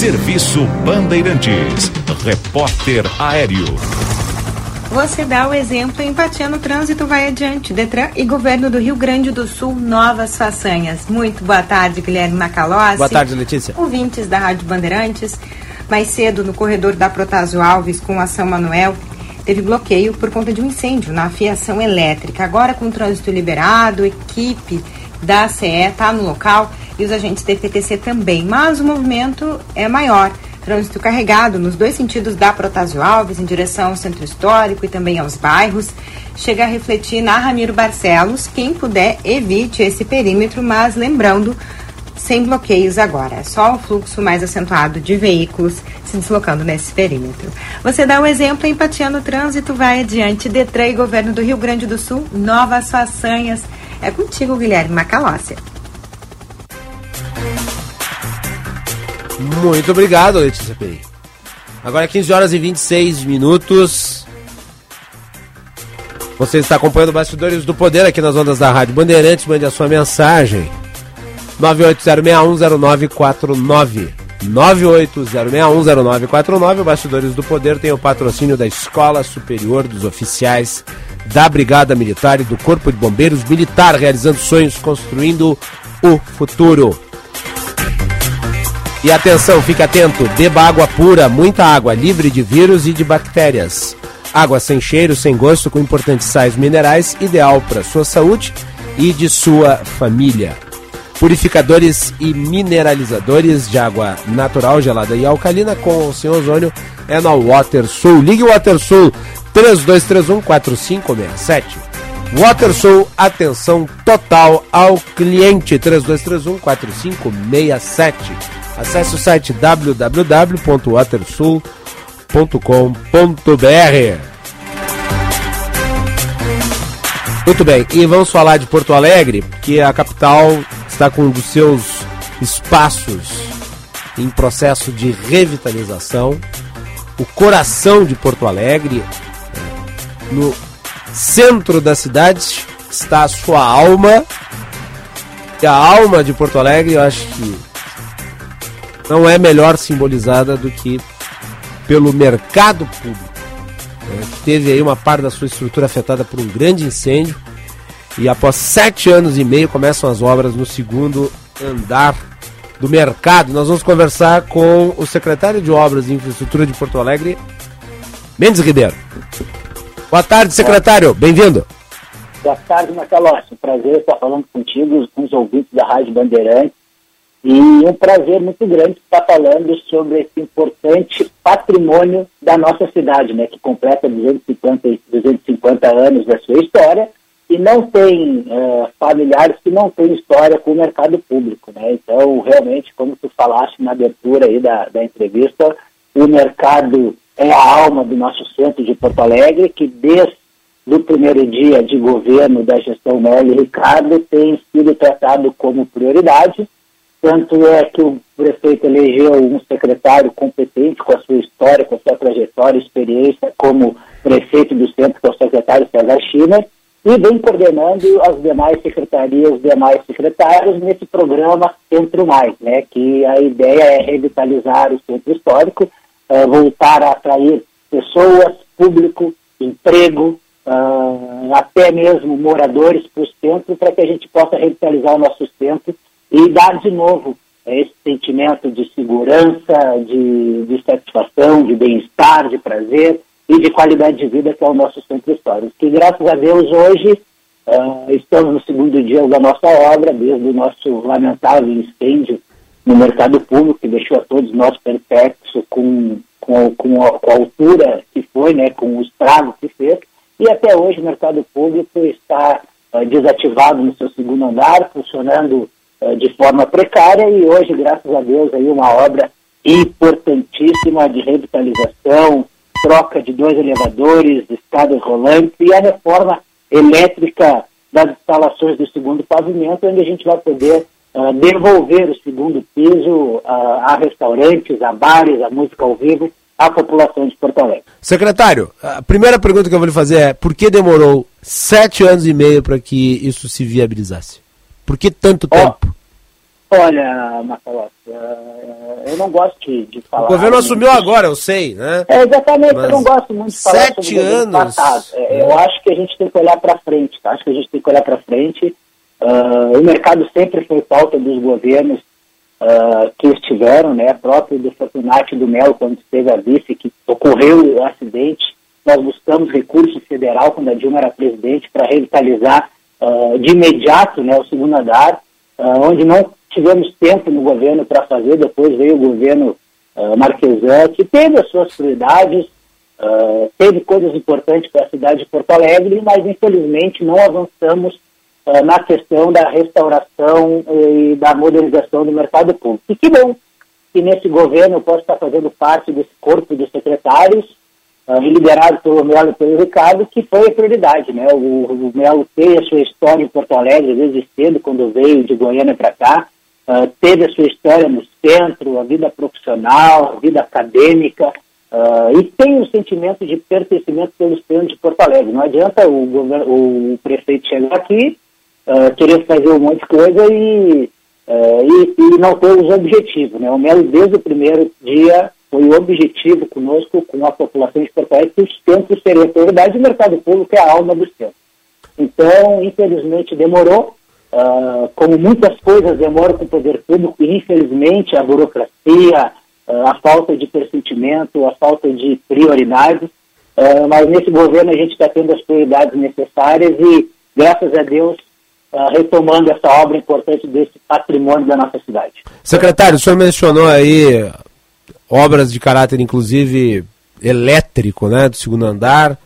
Serviço Bandeirantes. Repórter Aéreo. Você dá o exemplo, empatia no trânsito vai adiante. Detran e Governo do Rio Grande do Sul, novas façanhas. Muito boa tarde, Guilherme Macalossi. Boa tarde, Letícia. Ouvintes da Rádio Bandeirantes. Mais cedo, no corredor da Protásio Alves, com a São Manuel, teve bloqueio por conta de um incêndio na fiação elétrica. Agora, com o trânsito liberado, equipe da CE está no local e os agentes da FTC também. Mas o movimento é maior. Trânsito carregado nos dois sentidos da Protásio Alves, em direção ao centro histórico e também aos bairros. Chega a refletir na Ramiro Barcelos. Quem puder, evite esse perímetro, mas lembrando, sem bloqueios agora. É só o fluxo mais acentuado de veículos se deslocando nesse perímetro. Você dá um exemplo, empatia no trânsito, vai adiante. Detran e Governo do Rio Grande do Sul, novas façanhas. É contigo, Guilherme Macalossi. Muito obrigado, Letícia Pei. Agora 15 horas e 26 minutos. Você está acompanhando Bastidores do Poder aqui nas ondas da Rádio Bandeirantes. Mande a sua mensagem. 980610949. 980610949. O Bastidores do Poder tem o patrocínio da Escola Superior dos Oficiais da Brigada Militar e do Corpo de Bombeiros Militar, realizando sonhos, construindo o futuro. E atenção, fique atento, beba água pura, muita água, livre de vírus e de bactérias. Água sem cheiro, sem gosto, com importantes sais minerais, ideal para sua saúde e de sua família. Purificadores e mineralizadores de água natural, gelada e alcalina com sem ozônio é na WaterSul. Ligue o WaterSul 3231 4567. WaterSul, atenção total ao cliente 3231 4567. Acesse o site www.watersul.com.br. Muito bem, e vamos falar de Porto Alegre, que a capital está com um dos seus espaços em processo de revitalização. O coração de Porto Alegre, no centro da cidade, está a sua alma. E a alma de Porto Alegre, eu acho que não é melhor simbolizada do que pelo mercado público, né, que teve aí uma parte da sua estrutura afetada por um grande incêndio e após sete anos e meio começam as obras no segundo andar do mercado. Nós vamos conversar com o secretário de Obras e Infraestrutura de Porto Alegre, Mendes Ribeiro. Boa tarde, secretário. Bem-vindo. Boa tarde, Macalossi. Prazer estar falando contigo, com os ouvintes da Rádio Bandeirantes. E um prazer muito grande estar falando sobre esse importante patrimônio da nossa cidade, né, que completa 250, 250 anos da sua história e não tem uh, familiares que não têm história com o mercado público. Né? Então, realmente, como tu falaste na abertura aí da, da entrevista, o mercado é a alma do nosso centro de Porto Alegre, que desde o primeiro dia de governo da gestão Melo Ricardo tem sido tratado como prioridade tanto é que o prefeito elegeu um secretário competente com a sua história, com a sua trajetória experiência como prefeito do centro, que é o secretário César China, e vem coordenando as demais secretarias, os demais secretários nesse programa Centro Mais, né, que a ideia é revitalizar o centro histórico, uh, voltar a atrair pessoas, público, emprego, uh, até mesmo moradores para o centro, para que a gente possa revitalizar o nosso centro e dar de novo esse sentimento de segurança, de, de satisfação, de bem-estar, de prazer e de qualidade de vida que é o nosso centro histórico. Que graças a Deus hoje uh, estamos no segundo dia da nossa obra, desde o nosso lamentável incêndio no mercado público, que deixou a todos nós perplexos com, com, com, a, com a altura que foi, né, com o estrago que fez, e até hoje o mercado público está uh, desativado no seu segundo andar, funcionando uh, de forma precária, e hoje, graças a Deus, aí uma obra importantíssima de revitalização, troca de dois elevadores, escadas rolantes e a reforma elétrica das instalações do segundo pavimento, onde a gente vai poder uh, devolver o segundo piso uh, a restaurantes, a bares, a música ao vivo, à população de Porto Alegre. Secretário, a primeira pergunta que eu vou lhe fazer é por que demorou sete anos e meio para que isso se viabilizasse? Por que tanto tempo? Olha, Macalossi, uh, eu não gosto de, de falar... O governo assumiu agora, eu sei, né? É, exatamente, Mas eu não gosto muito de falar sete anos. passado. É, eu acho que a gente tem que olhar para frente, tá? Acho que a gente tem que olhar para frente. Uh, o mercado sempre foi pauta dos governos uh, que estiveram, né? Próprio do Fortunati do Melo, quando esteve a vice, que ocorreu o acidente. Nós buscamos recurso federal, quando a Dilma era presidente, para revitalizar de imediato né, o segundo andar, onde não tivemos tempo no governo para fazer, depois veio o governo uh, que teve as suas prioridades, uh, teve coisas importantes para a cidade de Porto Alegre, mas infelizmente não avançamos uh, na questão da restauração e da modernização do mercado público. E que bom que nesse governo eu posso estar fazendo parte desse corpo de secretários, uh, liderado pelo Melo e pelo Ricardo, que foi a prioridade. Né? O, o Melo tem a sua história em Porto Alegre, desde cedo, quando veio de Goiânia para cá, uh, teve a sua história no centro, a vida profissional, a vida acadêmica, uh, e tem um sentimento de pertencimento pelos centros de Porto Alegre. Não adianta o, o prefeito chegar aqui, uh, querer fazer um monte de coisa e, e, e, não ter os objetivos. Né? O Melo, desde o primeiro dia, foi objetivo conosco, com a população de Porto Alegre, que os centros seriam prioridade e o mercado público é a alma do centro. Então, infelizmente, demorou, Uh, como muitas coisas demoram com o poder público, e infelizmente a burocracia, uh, a falta de pressentimento, a falta de prioridades, uh, mas nesse governo a gente está tendo as prioridades necessárias e, graças a Deus, retomando essa obra importante desse patrimônio da nossa cidade. Secretário, o senhor mencionou aí obras de caráter, inclusive, elétrico, né, do segundo andar,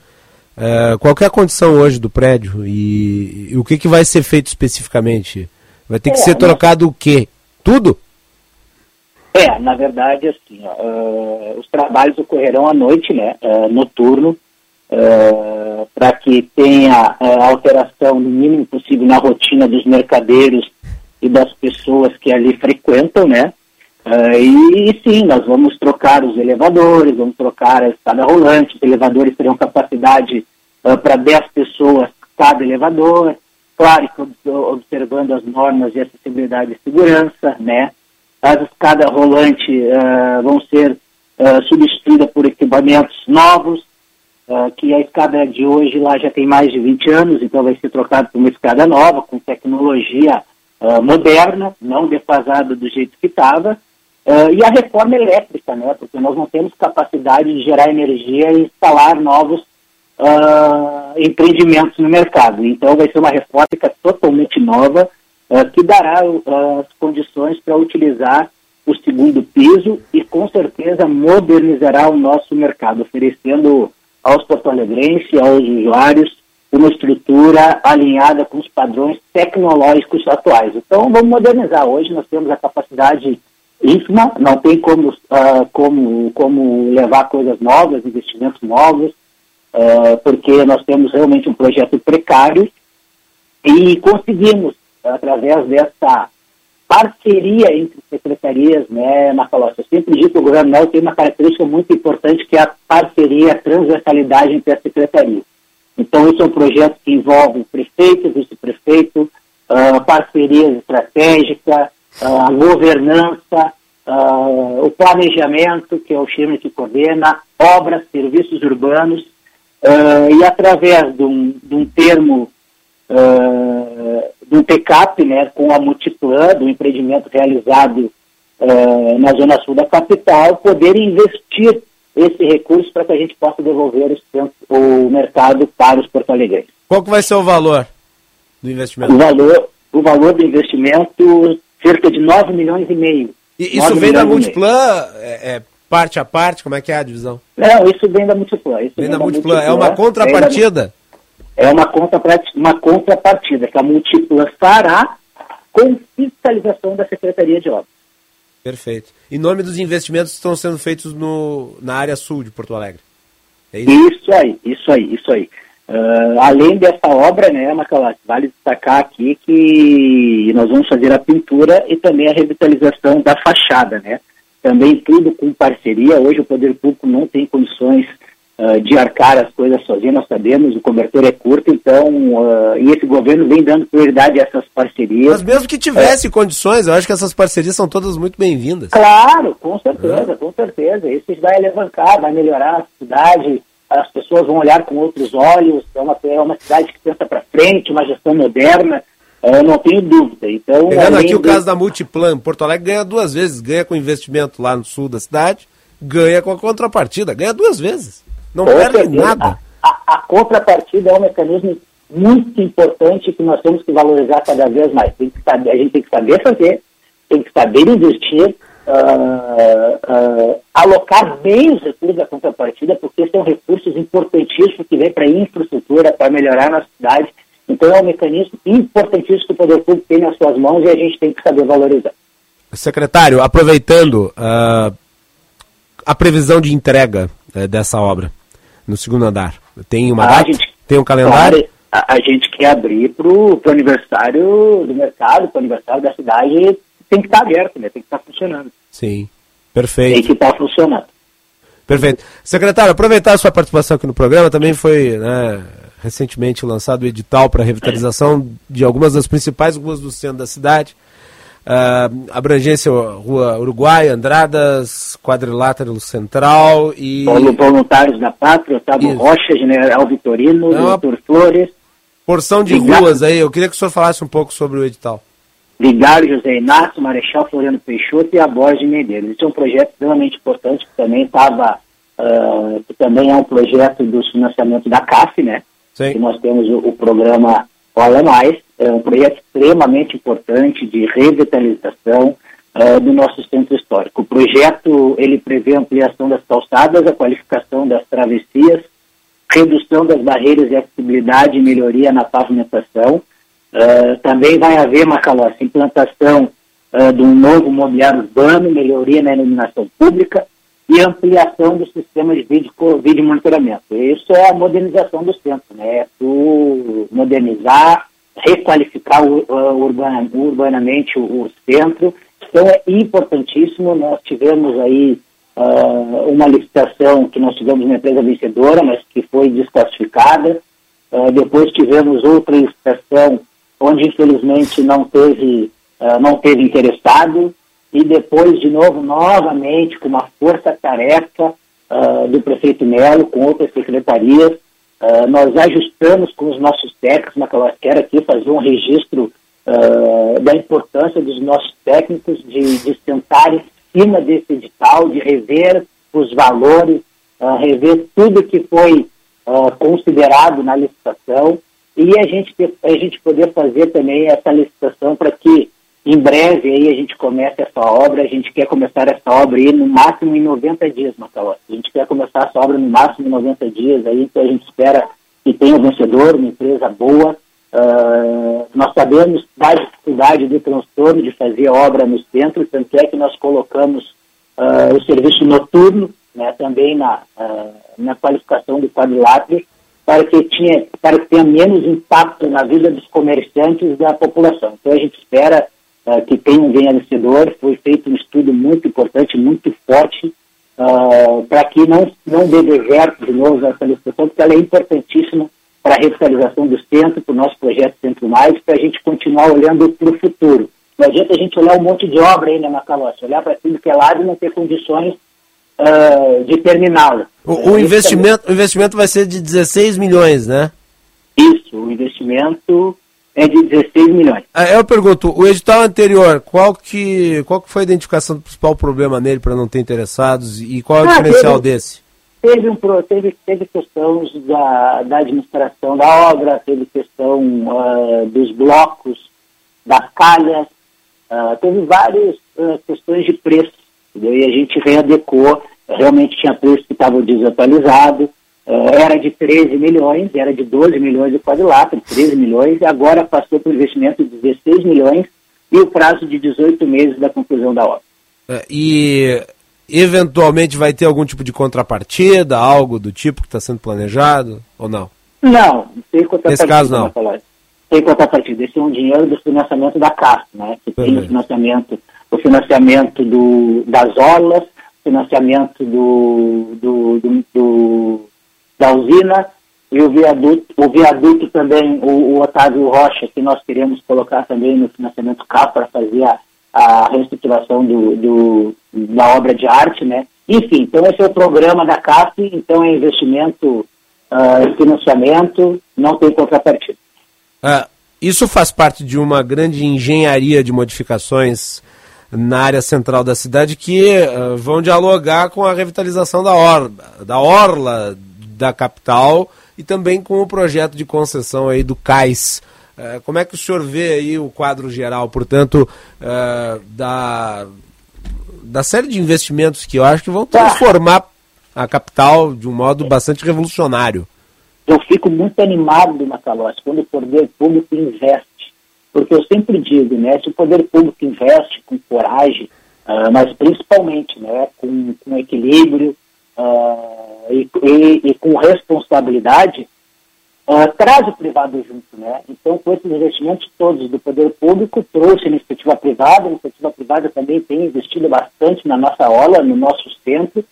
Uh, qual é a condição hoje do prédio e, e o que, que vai ser feito especificamente? Vai ter que é, ser trocado o quê? Tudo? É, na verdade, assim, uh, os trabalhos ocorrerão à noite, né, uh, noturno, para que tenha alteração no mínimo possível na rotina dos mercadeiros e das pessoas que ali frequentam, né, e, e sim, nós vamos trocar os elevadores, vamos trocar a escada rolante, os elevadores terão capacidade uh, para 10 pessoas cada elevador, claro que observando as normas de acessibilidade e segurança, né? As escadas rolantes uh, vão ser uh, substituídas por equipamentos novos, uh, que a escada de hoje lá já tem mais de 20 anos, então vai ser trocada por uma escada nova, com tecnologia moderna, não defasada do jeito que estava, e a reforma elétrica, né? Porque nós não temos capacidade de gerar energia e instalar novos uh, empreendimentos no mercado. Então vai ser uma reforma totalmente nova uh, que dará uh, as condições para utilizar o segundo piso e com certeza modernizará o nosso mercado, oferecendo aos porto-alegrenses, aos usuários, uma estrutura alinhada com os padrões tecnológicos atuais. Então vamos modernizar. Hoje nós temos a capacidade ínfima, não tem como, uh, como, como levar coisas novas, investimentos novos, uh, porque nós temos realmente um projeto precário e conseguimos, através dessa parceria entre secretarias, né, Macalossi? Eu sempre digo que o governo Mel tem uma característica muito importante que é a parceria, a transversalidade entre as secretarias. Então, isso é um projeto que envolve prefeito, vice-prefeito, uh, parcerias estratégicas, a governança, uh, o planejamento, que é o time que coordena, obras, serviços urbanos, Uh, e através de um, de um termo, uh, de um TCAP, né, com a Multiplan, do empreendimento realizado eh, na zona sul da capital, poder investir esse recurso para que a gente possa devolver os centros- o mercado para os porto-alegrenses. Qual que vai ser o valor do investimento? O valor, o valor do investimento, cerca de 9 milhões e meio. E isso 9 vem da. Multiplan, é, é parte a parte? Como é que é a divisão? Não, isso vem da Multiplan. Isso Vem da Multiplan. É uma vem da- contrapartida? É uma, contrapart- uma contrapartida que a Multiplan fará com fiscalização da Secretaria de Obras. Perfeito. Em nome dos investimentos que estão sendo feitos no, na área sul de Porto Alegre. É isso? Isso aí, isso aí, isso aí. Ah, além dessa obra, né, Macalá, vale destacar aqui que nós vamos fazer a pintura e também a revitalização da fachada, né? Também tudo com parceria. Hoje o poder público não tem condições ah, de arcar as coisas sozinho, nós sabemos, o cobertor é curto, então, ah, e esse governo vem dando prioridade a essas parcerias. Mas mesmo que tivesse condições, eu acho que essas parcerias são todas muito bem-vindas. Claro, com certeza, com certeza. Isso vai alavancar, vai melhorar a cidade, as pessoas vão olhar com outros olhos, é uma, é uma cidade que pensa para frente, uma gestão moderna, eh, eu não tenho dúvida. Então, Pegando aqui o caso da Multiplan, Porto Alegre ganha duas vezes. Ganha com investimento lá no sul da cidade, ganha com a contrapartida. Ganha duas vezes. Não Com perde certeza. nada. A, a contrapartida é um mecanismo muito importante que nós temos que valorizar cada vez mais. Tem que saber, a gente tem que saber fazer, tem que saber investir, ah, ah, alocar bem os recursos da contrapartida, porque são recursos importantíssimos que vêm para infraestrutura, para melhorar a nossa cidade. Então é um mecanismo importantíssimo que o poder público tem nas suas mãos e a gente tem que saber valorizar. Secretário, aproveitando ah, a previsão de entrega eh, dessa obra no segundo andar, tem uma Ah, data? a gente- Tem um calendário? A, a gente quer abrir para o aniversário do mercado, para o aniversário da cidade, tem que estar aberto, né? tem que estar funcionando. Sim. Tem Perfeito. que estar funcionando. Perfeito. Secretário, aproveitar a sua participação aqui no programa, também foi né, recentemente lançado o edital para revitalização de algumas das principais ruas do centro da cidade. Ah, abrangência Rua Uruguai, Andradas, Quadrilátero Central e. Polo Voluntários da Pátria, Otávio Isso. Rocha, General Vitorino, Doutor Flores, Porção de Obrigado. ruas aí, eu queria que o senhor falasse um pouco sobre o edital. Vigário José Inácio, Marechal Floriano Peixoto e a Borges Medeiros. Esse é um projeto extremamente importante que também estava, ah, que também é um projeto do financiamento da CAF, né? Que nós temos o, o programa Olha Mais, é um projeto extremamente importante de revitalização ah, do nosso centro histórico. O projeto ele prevê a ampliação das calçadas, a qualificação das travessias, redução das barreiras de acessibilidade e melhoria na pavimentação. Ah, também vai haver, Macalossi, implantação ah, de um novo mobiliário urbano, melhoria na iluminação pública e ampliação do sistema de vídeo, vídeo monitoramento. Isso é a modernização do centro, né? É tu modernizar, requalificar ah, urbana- urbanamente o, o centro. Então é importantíssimo. Nós tivemos aí ah, uma licitação que nós tivemos uma empresa vencedora, mas que foi desclassificada. Depois tivemos outra licitação onde infelizmente não teve ah, não teve interessado e depois de novo novamente com uma força-tarefa ah, do prefeito Melo com outras secretarias ah, nós ajustamos com os nossos técnicos na quero aqui fazer um registro da importância dos nossos técnicos de, de sentar em cima desse edital, de rever os valores, rever tudo que foi considerado na licitação e a gente, a gente poder fazer também essa licitação para que em breve aí a gente comece essa obra, a gente quer começar essa obra aí no máximo em 90 dias, Macalossi. A gente quer começar essa obra no máximo em 90 dias aí, então a gente espera que tenha um vencedor, uma empresa boa. Ah, nós sabemos da dificuldade do transtorno de fazer obra no centro, tanto é que nós colocamos ah, o serviço noturno né, também na, ah, na qualificação do quadrilátero para que, tinha, para que tenha menos impacto na vida dos comerciantes e da população. Então a gente espera ah, que tenha um vencedor, foi feito um estudo muito importante, muito forte, ah, para que não, não dê deserto de novo essa licitação, porque ela é importantíssima para a revitalização do centro, para o nosso projeto Centro Mais, para a gente continuar olhando para o futuro. Não adianta a gente olhar um monte de obra aí, né, Macalossi? Olhar para tudo que é lado e não ter condições ah, de terminá-la. O, o investimento, o investimento vai ser de 16 milhões, né? Isso, o investimento é de 16 milhões. Ah, Eu pergunto, o edital anterior, qual que, qual que foi a identificação do principal problema nele para não ter interessados e qual é o Ah, diferencial teve- desse? Teve, um, teve, teve questões da, da administração da obra, teve questão ah, dos blocos, das calhas, ah, teve várias ah, questões de preço. Entendeu? E a gente readecou, realmente tinha preço que estava desatualizado, ah, era de 13 milhões, era de 12 milhões de quadrilátero, 13 milhões, e agora passou para o investimento de 16 milhões e o prazo de 18 meses da conclusão da obra. É, E eventualmente vai ter algum tipo de contrapartida, algo do tipo que está sendo planejado ou não? Não, sem contrapartida. Nesse caso, não. Sem contrapartida. Esse é um dinheiro do financiamento da CAF, né? Que tem o financiamento, o financiamento do, das orlas, financiamento do, do, do, do- da usina e o viaduto, o viaduto também, o, o Otávio Rocha, que nós queremos colocar também no financiamento CAF para fazer a, a reestruturação do, do, da obra de arte, né? Enfim, então esse é o programa da CAF, então é investimento, ah, financiamento, não tem contrapartida. Ah, isso faz parte de uma grande engenharia de modificações na área central da cidade que ah, vão dialogar com a revitalização da orla, da orla da capital e também com o projeto de concessão aí do cais. Ah, como é que o senhor vê aí o quadro geral, portanto, ah, da, da série de investimentos que eu acho que vão transformar a capital de um modo bastante revolucionário? eu fico muito animado, Macalossi, quando o poder público investe. Porque eu sempre digo, né, se o poder público investe com coragem, ah, mas principalmente né, com, com equilíbrio ah, e, e- e com responsabilidade, ah, traz o privado junto. Né? Então, com esses investimentos todos do poder público, trouxe a iniciativa privada, a iniciativa privada também tem investido bastante na nossa aula, no nosso centro,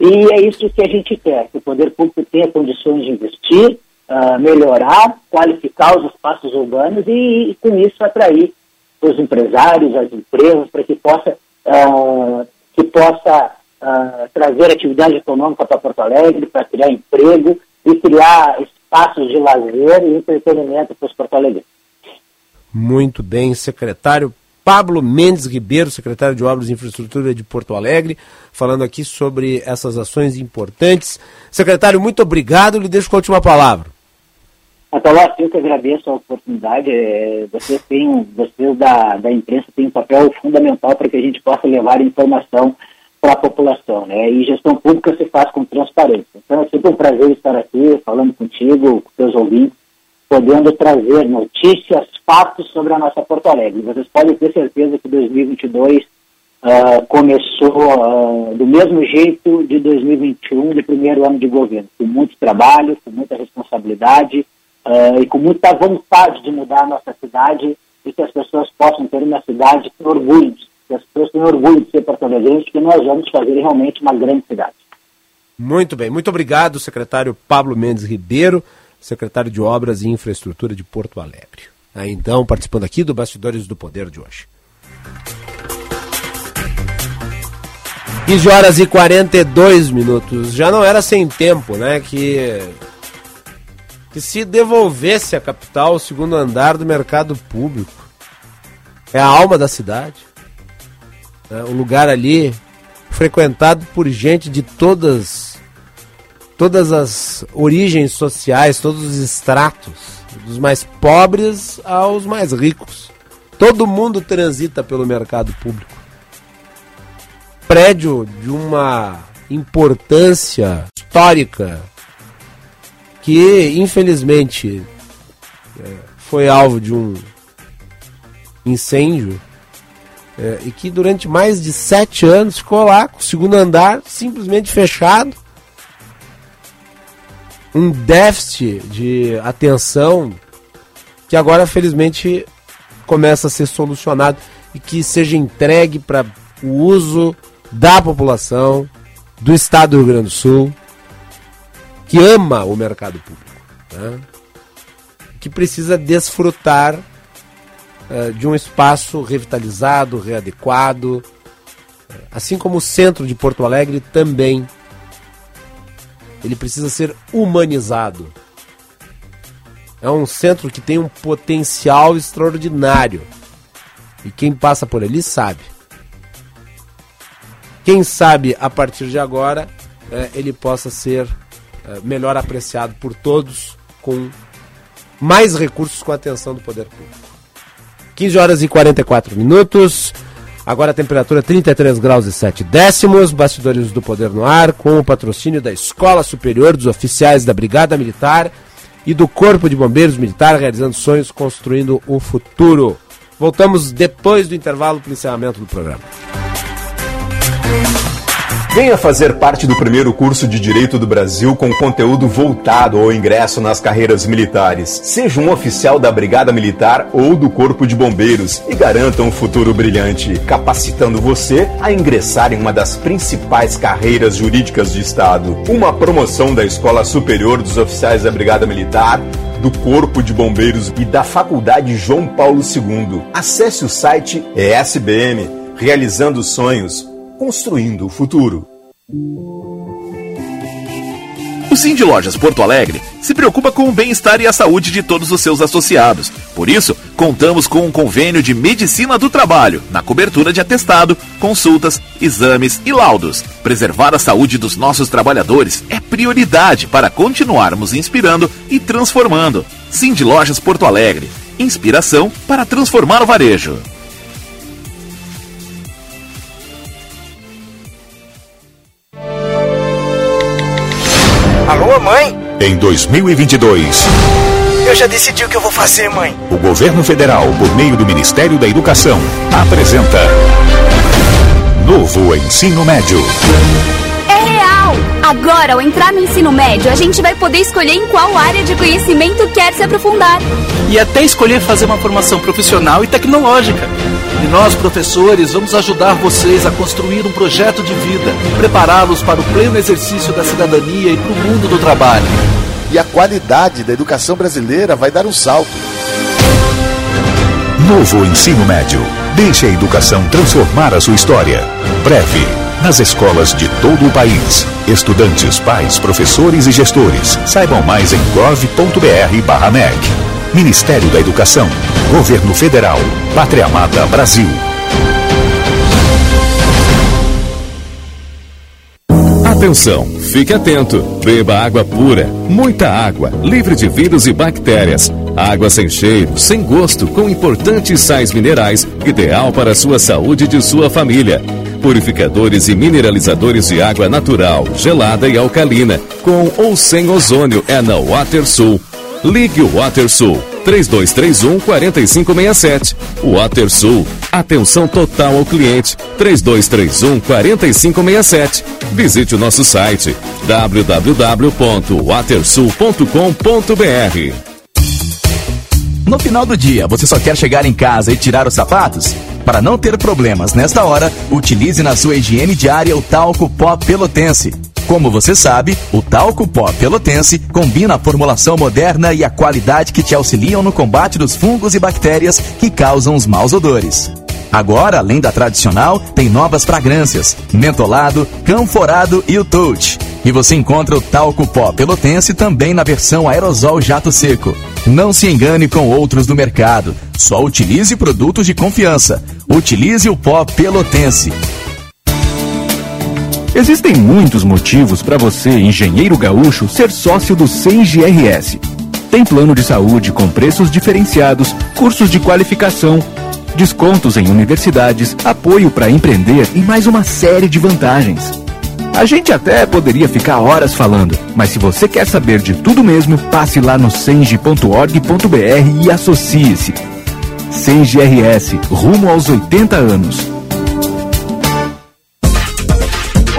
e é isso que a gente quer, que o poder público tenha condições de investir, ah, melhorar, qualificar os espaços urbanos e, e, com isso atrair os empresários, as empresas, para que possa, ah, que possa ah, trazer atividade econômica para Porto Alegre, para criar emprego e criar espaços de lazer e entretenimento para os porto-alegrenses. Muito bem, secretário Pablo Mendes Ribeiro, secretário de Obras e Infraestrutura de Porto Alegre, falando aqui sobre essas ações importantes. Secretário, muito obrigado. Lhe deixo com a última palavra. Atalasso, eu que agradeço a oportunidade. É, vocês têm, vocês da, da imprensa têm um papel fundamental para que a gente possa levar informação para a população, né? E gestão pública se faz com transparência. Então é sempre um prazer estar aqui falando contigo, com teus ouvintes, podendo trazer notícias, fatos sobre a nossa Porto Alegre. Vocês podem ter certeza que 2022 ah, começou ah, do mesmo jeito de 2021, do primeiro ano de governo, com muito trabalho, com muita responsabilidade ah, e com muita vontade de mudar a nossa cidade e que as pessoas possam ter uma cidade com orgulho, que as pessoas tenham orgulho de ser porto-alegrenses, que nós vamos fazer realmente uma grande cidade. Muito bem, muito obrigado, secretário Pablo Mendes Ribeiro, secretário de Obras e Infraestrutura de Porto Alegre. Aí, então, participando aqui do Bastidores do Poder de hoje. 15 horas e 42 minutos. Já não era sem tempo, né? Que, que se devolvesse a capital o segundo andar do mercado público. É a alma da cidade. né? O lugar ali frequentado por gente de todas todas as origens sociais, todos os estratos, dos mais pobres aos mais ricos. Todo mundo transita pelo mercado público. Prédio de uma importância histórica que, infelizmente, é, foi alvo de um incêndio é, e que durante mais de sete anos ficou lá com o segundo andar simplesmente fechado um déficit de atenção que agora felizmente começa a ser solucionado e que seja entregue para o uso da população do estado do Rio Grande do Sul que ama o mercado público, né? que precisa desfrutar eh, de um espaço revitalizado, readequado, eh, assim como o centro de Porto Alegre também ele precisa ser humanizado. É um centro que tem um potencial extraordinário. E quem passa por ali sabe. Quem sabe a partir de agora é, ele possa ser melhor apreciado por todos com mais recursos com a atenção do poder público. 15 horas e 44 minutos. Agora a temperatura 33 graus e 7 décimos. Bastidores do Poder no Ar, com o patrocínio da Escola Superior dos Oficiais da Brigada Militar e do Corpo de Bombeiros Militar, realizando sonhos, construindo o futuro. Voltamos depois do intervalo para o encerramento do programa. Venha fazer parte do primeiro curso de Direito do Brasil com conteúdo voltado ao ingresso nas carreiras militares. Seja um oficial da Brigada Militar ou do Corpo de Bombeiros e garanta um futuro brilhante, capacitando você a ingressar em uma das principais carreiras jurídicas do Estado. Uma promoção da Escola Superior dos Oficiais da Brigada Militar do Corpo de Bombeiros e da Faculdade João Paulo II. Acesse o site ESBM, realizando sonhos construindo o futuro. O Cindy Lojas Porto Alegre se preocupa com o bem-estar e a saúde de todos os seus associados. Por isso, contamos com um convênio de medicina do trabalho, na cobertura de atestado, consultas, exames e laudos. Preservar a saúde dos nossos trabalhadores é prioridade para continuarmos inspirando e transformando. Cindy Lojas Porto Alegre. Inspiração para transformar o varejo. Alô, mãe? Em 2022, Eu já decidi o que eu vou fazer, mãe. o governo federal, por meio do Ministério da Educação, apresenta Novo Ensino Médio. Agora, ao entrar no ensino médio, a gente vai poder escolher em qual área de conhecimento quer se aprofundar. e até escolher fazer uma formação profissional e tecnológica. E nós, professores, vamos ajudar vocês a construir um projeto de vida, prepará-los para o pleno exercício da cidadania e para o mundo do trabalho. E a qualidade da educação brasileira vai dar um salto. Novo Ensino Médio. Deixe a educação transformar a sua história. Breve. Nas escolas de todo o país. Estudantes, pais, professores e gestores. Saibam mais em gov.br/mec. Ministério da Educação. Governo Federal. Pátria Amada Brasil. Atenção, fique atento. Beba água pura, muita água, livre de vírus e bactérias. Água sem cheiro, sem gosto, com importantes sais minerais, ideal para a sua saúde e de sua família. Purificadores e mineralizadores de água natural, gelada e alcalina, com ou sem ozônio é na WaterSul. Ligue o WaterSul 3231 4567. WaterSul, atenção total ao cliente 3231 4567. Visite o nosso site www.watersul.com.br. No final do dia, você só quer chegar em casa e tirar os sapatos? Para não ter problemas nesta hora, utilize na sua higiene diária o talco pó pelotense. Como você sabe, o talco pó pelotense combina a formulação moderna e a qualidade que te auxiliam no combate dos fungos e bactérias que causam os maus odores. Agora, além da tradicional, tem novas fragrâncias: mentolado, canforado e o touch. E você encontra o talco pó pelotense também na versão aerosol jato seco. Não se engane com outros do mercado. Só utilize produtos de confiança. Utilize o pó pelotense. Existem muitos motivos para você, engenheiro gaúcho, ser sócio do CENGRS. Tem plano de saúde com preços diferenciados, cursos de qualificação, descontos em universidades, apoio para empreender e mais uma série de vantagens. A gente até poderia ficar horas falando, mas se você quer saber de tudo mesmo, passe lá no senge.org.br e associe-se. CENGRS, rumo aos 80 anos.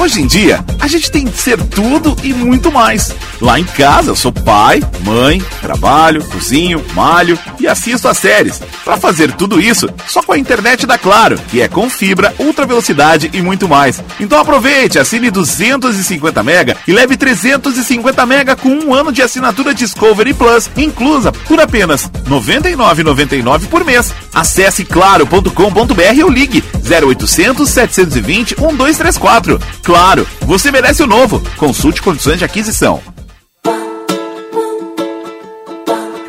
Hoje em dia, a gente tem que ser tudo e muito mais. Lá em casa, eu sou pai, mãe, trabalho, cozinho, malho e assisto as séries. Para fazer tudo isso, só com a internet da Claro, que é com fibra, ultra velocidade e muito mais. Então aproveite, assine 250 mega e leve 350 mega com um ano de assinatura Discovery Plus inclusa por apenas R$ 99,99 por mês. Acesse claro.com.br ou ligue 0800 720 1234. Claro, você merece o novo. Consulte condições de aquisição.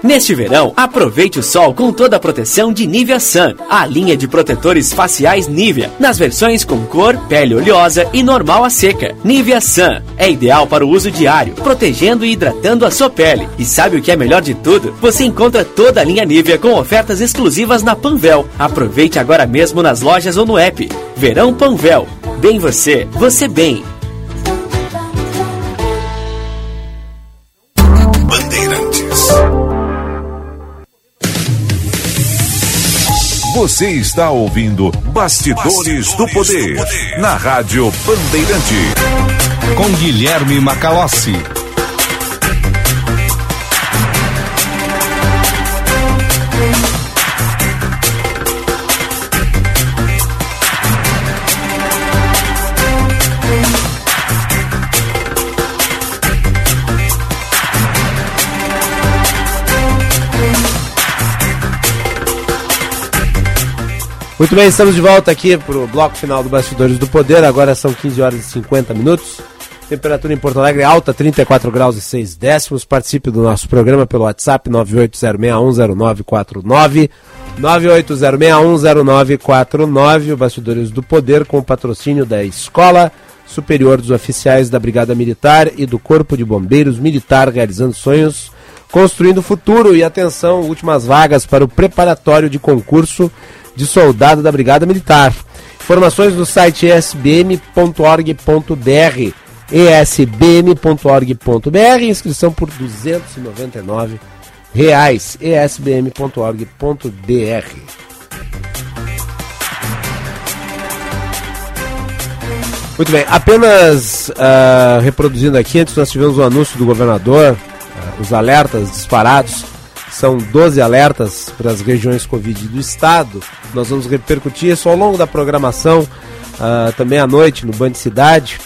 Neste verão, aproveite o sol com toda a proteção de Nivea Sun, a linha de protetores faciais Nivea, nas versões com cor, pele oleosa e normal a seca. Nivea Sun é ideal para o uso diário, protegendo e hidratando a sua pele. E sabe o que é melhor de tudo? Você encontra toda a linha Nivea com ofertas exclusivas na Panvel. Aproveite agora mesmo nas lojas ou no app. Verão Panvel. Bem você, você bem. Você está ouvindo Bastidores, do, Poder, na Rádio Bandeirante. Com Guilherme Macalossi. Muito bem, estamos de volta aqui para o bloco final do Bastidores do Poder. Agora são 15 horas e 50 minutos. Temperatura em Porto Alegre alta, 34 graus e 6 décimos. Participe do nosso programa pelo WhatsApp 980610949. 980610949. O Bastidores do Poder com o patrocínio da Escola Superior dos Oficiais da Brigada Militar e do Corpo de Bombeiros Militar realizando sonhos, construindo futuro. E atenção, últimas vagas para o preparatório de concurso de soldado da Brigada Militar. Informações no site esbm.org.br esbm.org.br, inscrição por 299 reais, esbm.org.br. Muito bem, apenas uh, reproduzindo aqui, antes nós tivemos o anúncio do governador, uh, os alertas disparados são 12 alertas para as regiões Covid do estado. Nós vamos repercutir isso ao longo da programação, uh, também à noite no Band Cidade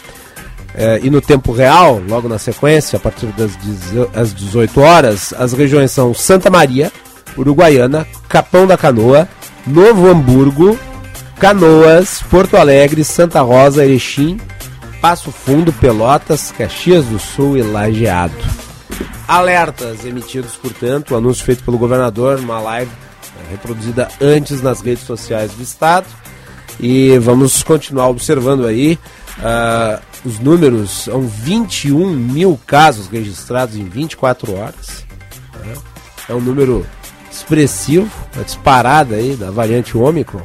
uh, e no tempo real, logo na sequência, a partir das 18 horas. As regiões são Santa Maria, Uruguaiana, Capão da Canoa, Novo Hamburgo, Canoas, Porto Alegre, Santa Rosa, Erechim, Passo Fundo, Pelotas, Caxias do Sul e Lajeado. Alertas emitidos, portanto, o anúncio feito pelo governador, uma live é, reproduzida antes nas redes sociais do estado. E vamos continuar observando aí. Uh, os números são 21 mil casos registrados em 24 horas. Né? É um número expressivo, a disparada aí da variante Ômicron.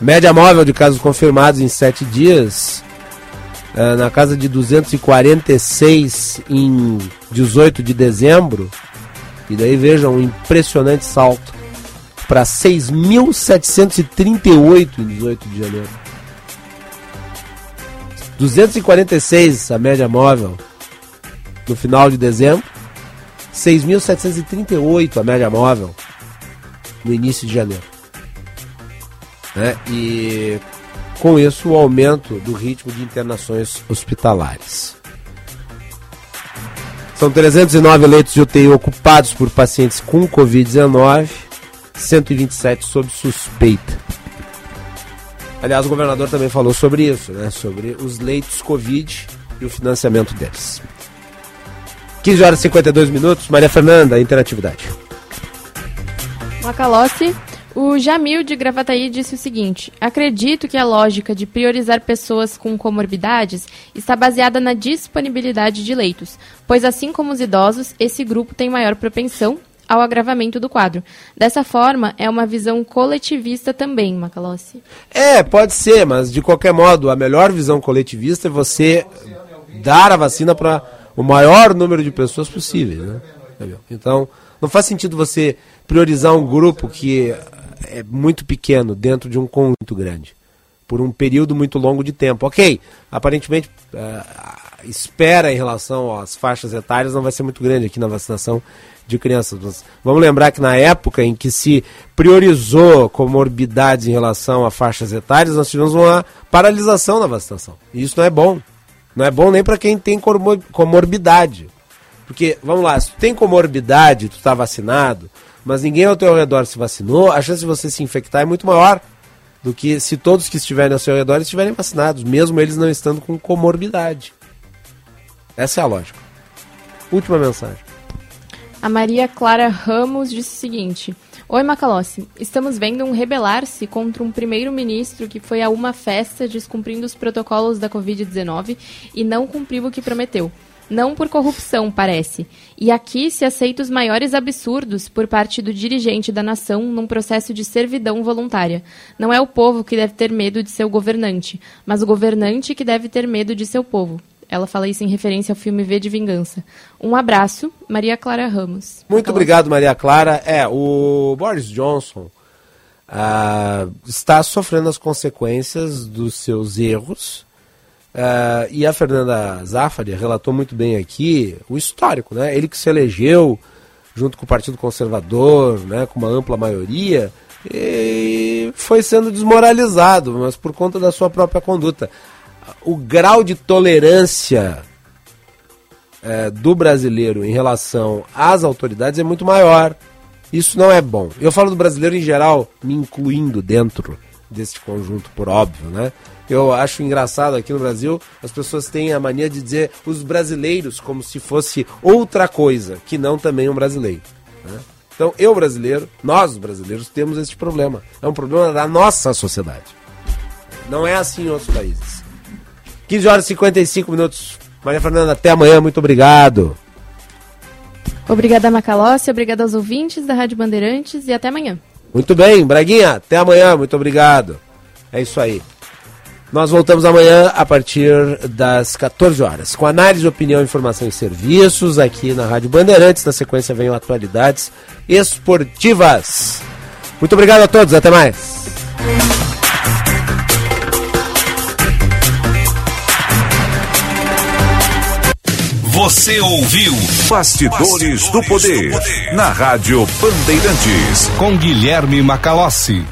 Média móvel de casos confirmados em 7 dias, uh, na casa de 246 em 18 de dezembro. E daí vejam um impressionante salto para 6.738 em 18 de janeiro. 246 a média móvel no final de dezembro. 6.738 a média móvel no início de janeiro. Né? E com isso o aumento do ritmo de internações hospitalares. São 309 leitos de UTI ocupados por pacientes com Covid-19, 127 sob suspeita. Aliás, o governador também falou sobre isso, né? sobre os leitos Covid e o financiamento deles. 15 horas e 52 minutos, Maria Fernanda, interatividade. Macalossi, o Jamil de Gravataí disse o seguinte: Acredito que a lógica de priorizar pessoas com comorbidades está baseada na disponibilidade de leitos, pois, assim como os idosos, esse grupo tem maior propensão ao agravamento do quadro. Dessa forma, é uma visão coletivista também, Macalossi. É, pode ser, mas de qualquer modo, a melhor visão coletivista é você dar a vacina para o maior número de pessoas possível. Né? Então, não faz sentido você priorizar um grupo que é muito pequeno dentro de um conjunto grande, por um período muito longo de tempo. Ok, aparentemente a espera em relação às faixas etárias não vai ser muito grande aqui na vacinação de crianças. Mas vamos lembrar que na época em que se priorizou comorbidades em relação a faixas etárias, nós tivemos uma paralisação na vacinação. E isso não é bom. Não é bom nem para quem tem comorbidade. Porque, vamos lá, se tu tem comorbidade, tu está vacinado, mas ninguém ao teu redor se vacinou, a chance de você se infectar é muito maior do que se todos que estiverem ao seu redor estiverem vacinados, mesmo eles não estando com comorbidade. Essa é a lógica. Última mensagem. A Maria Clara Ramos disse o seguinte: Oi, Macalossi. Estamos vendo um rebelar-se contra um primeiro-ministro que foi a uma festa descumprindo os protocolos da Covid-19 e não cumpriu o que prometeu. Não por corrupção, parece. E aqui se aceita os maiores absurdos por parte do dirigente da nação num processo de servidão voluntária. Não é o povo que deve ter medo de seu governante, mas o governante que deve ter medo de seu povo. Ela fala isso em referência ao filme V de Vingança. Um abraço, Maria Clara Ramos. Muito obrigado, Maria Clara. É, o Boris Johnson ah, está sofrendo as consequências dos seus erros. Ah, e a Fernanda Zaffari relatou muito bem aqui o histórico, né? Ele que se elegeu junto com o Partido Conservador, né, com uma ampla maioria, e foi sendo desmoralizado, mas por conta da sua própria conduta o grau de tolerância é, do brasileiro em relação às autoridades é muito maior. Isso não é bom. Eu falo do brasileiro em geral, me incluindo dentro desse conjunto, por óbvio, né? Eu acho engraçado aqui no Brasil, as pessoas têm a mania de dizer os brasileiros como se fosse outra coisa, que não também um brasileiro. Né? Então, eu brasileiro, nós brasileiros, temos esse problema. É um problema da nossa sociedade. Não é assim em outros países. 15 horas e 55 minutos. Maria Fernanda, até amanhã, muito obrigado. Obrigada, Macalossi, obrigada aos ouvintes da Rádio Bandeirantes e até amanhã. Muito bem, Braguinha, até amanhã, muito obrigado. É isso aí. Nós voltamos amanhã a partir das 14 horas, com análise, opinião, informação e serviços aqui na Rádio Bandeirantes. Na sequência venham atualidades esportivas. Muito obrigado a todos, até mais. Você ouviu Bastidores do Poder na Rádio Bandeirantes Com Guilherme Macalossi.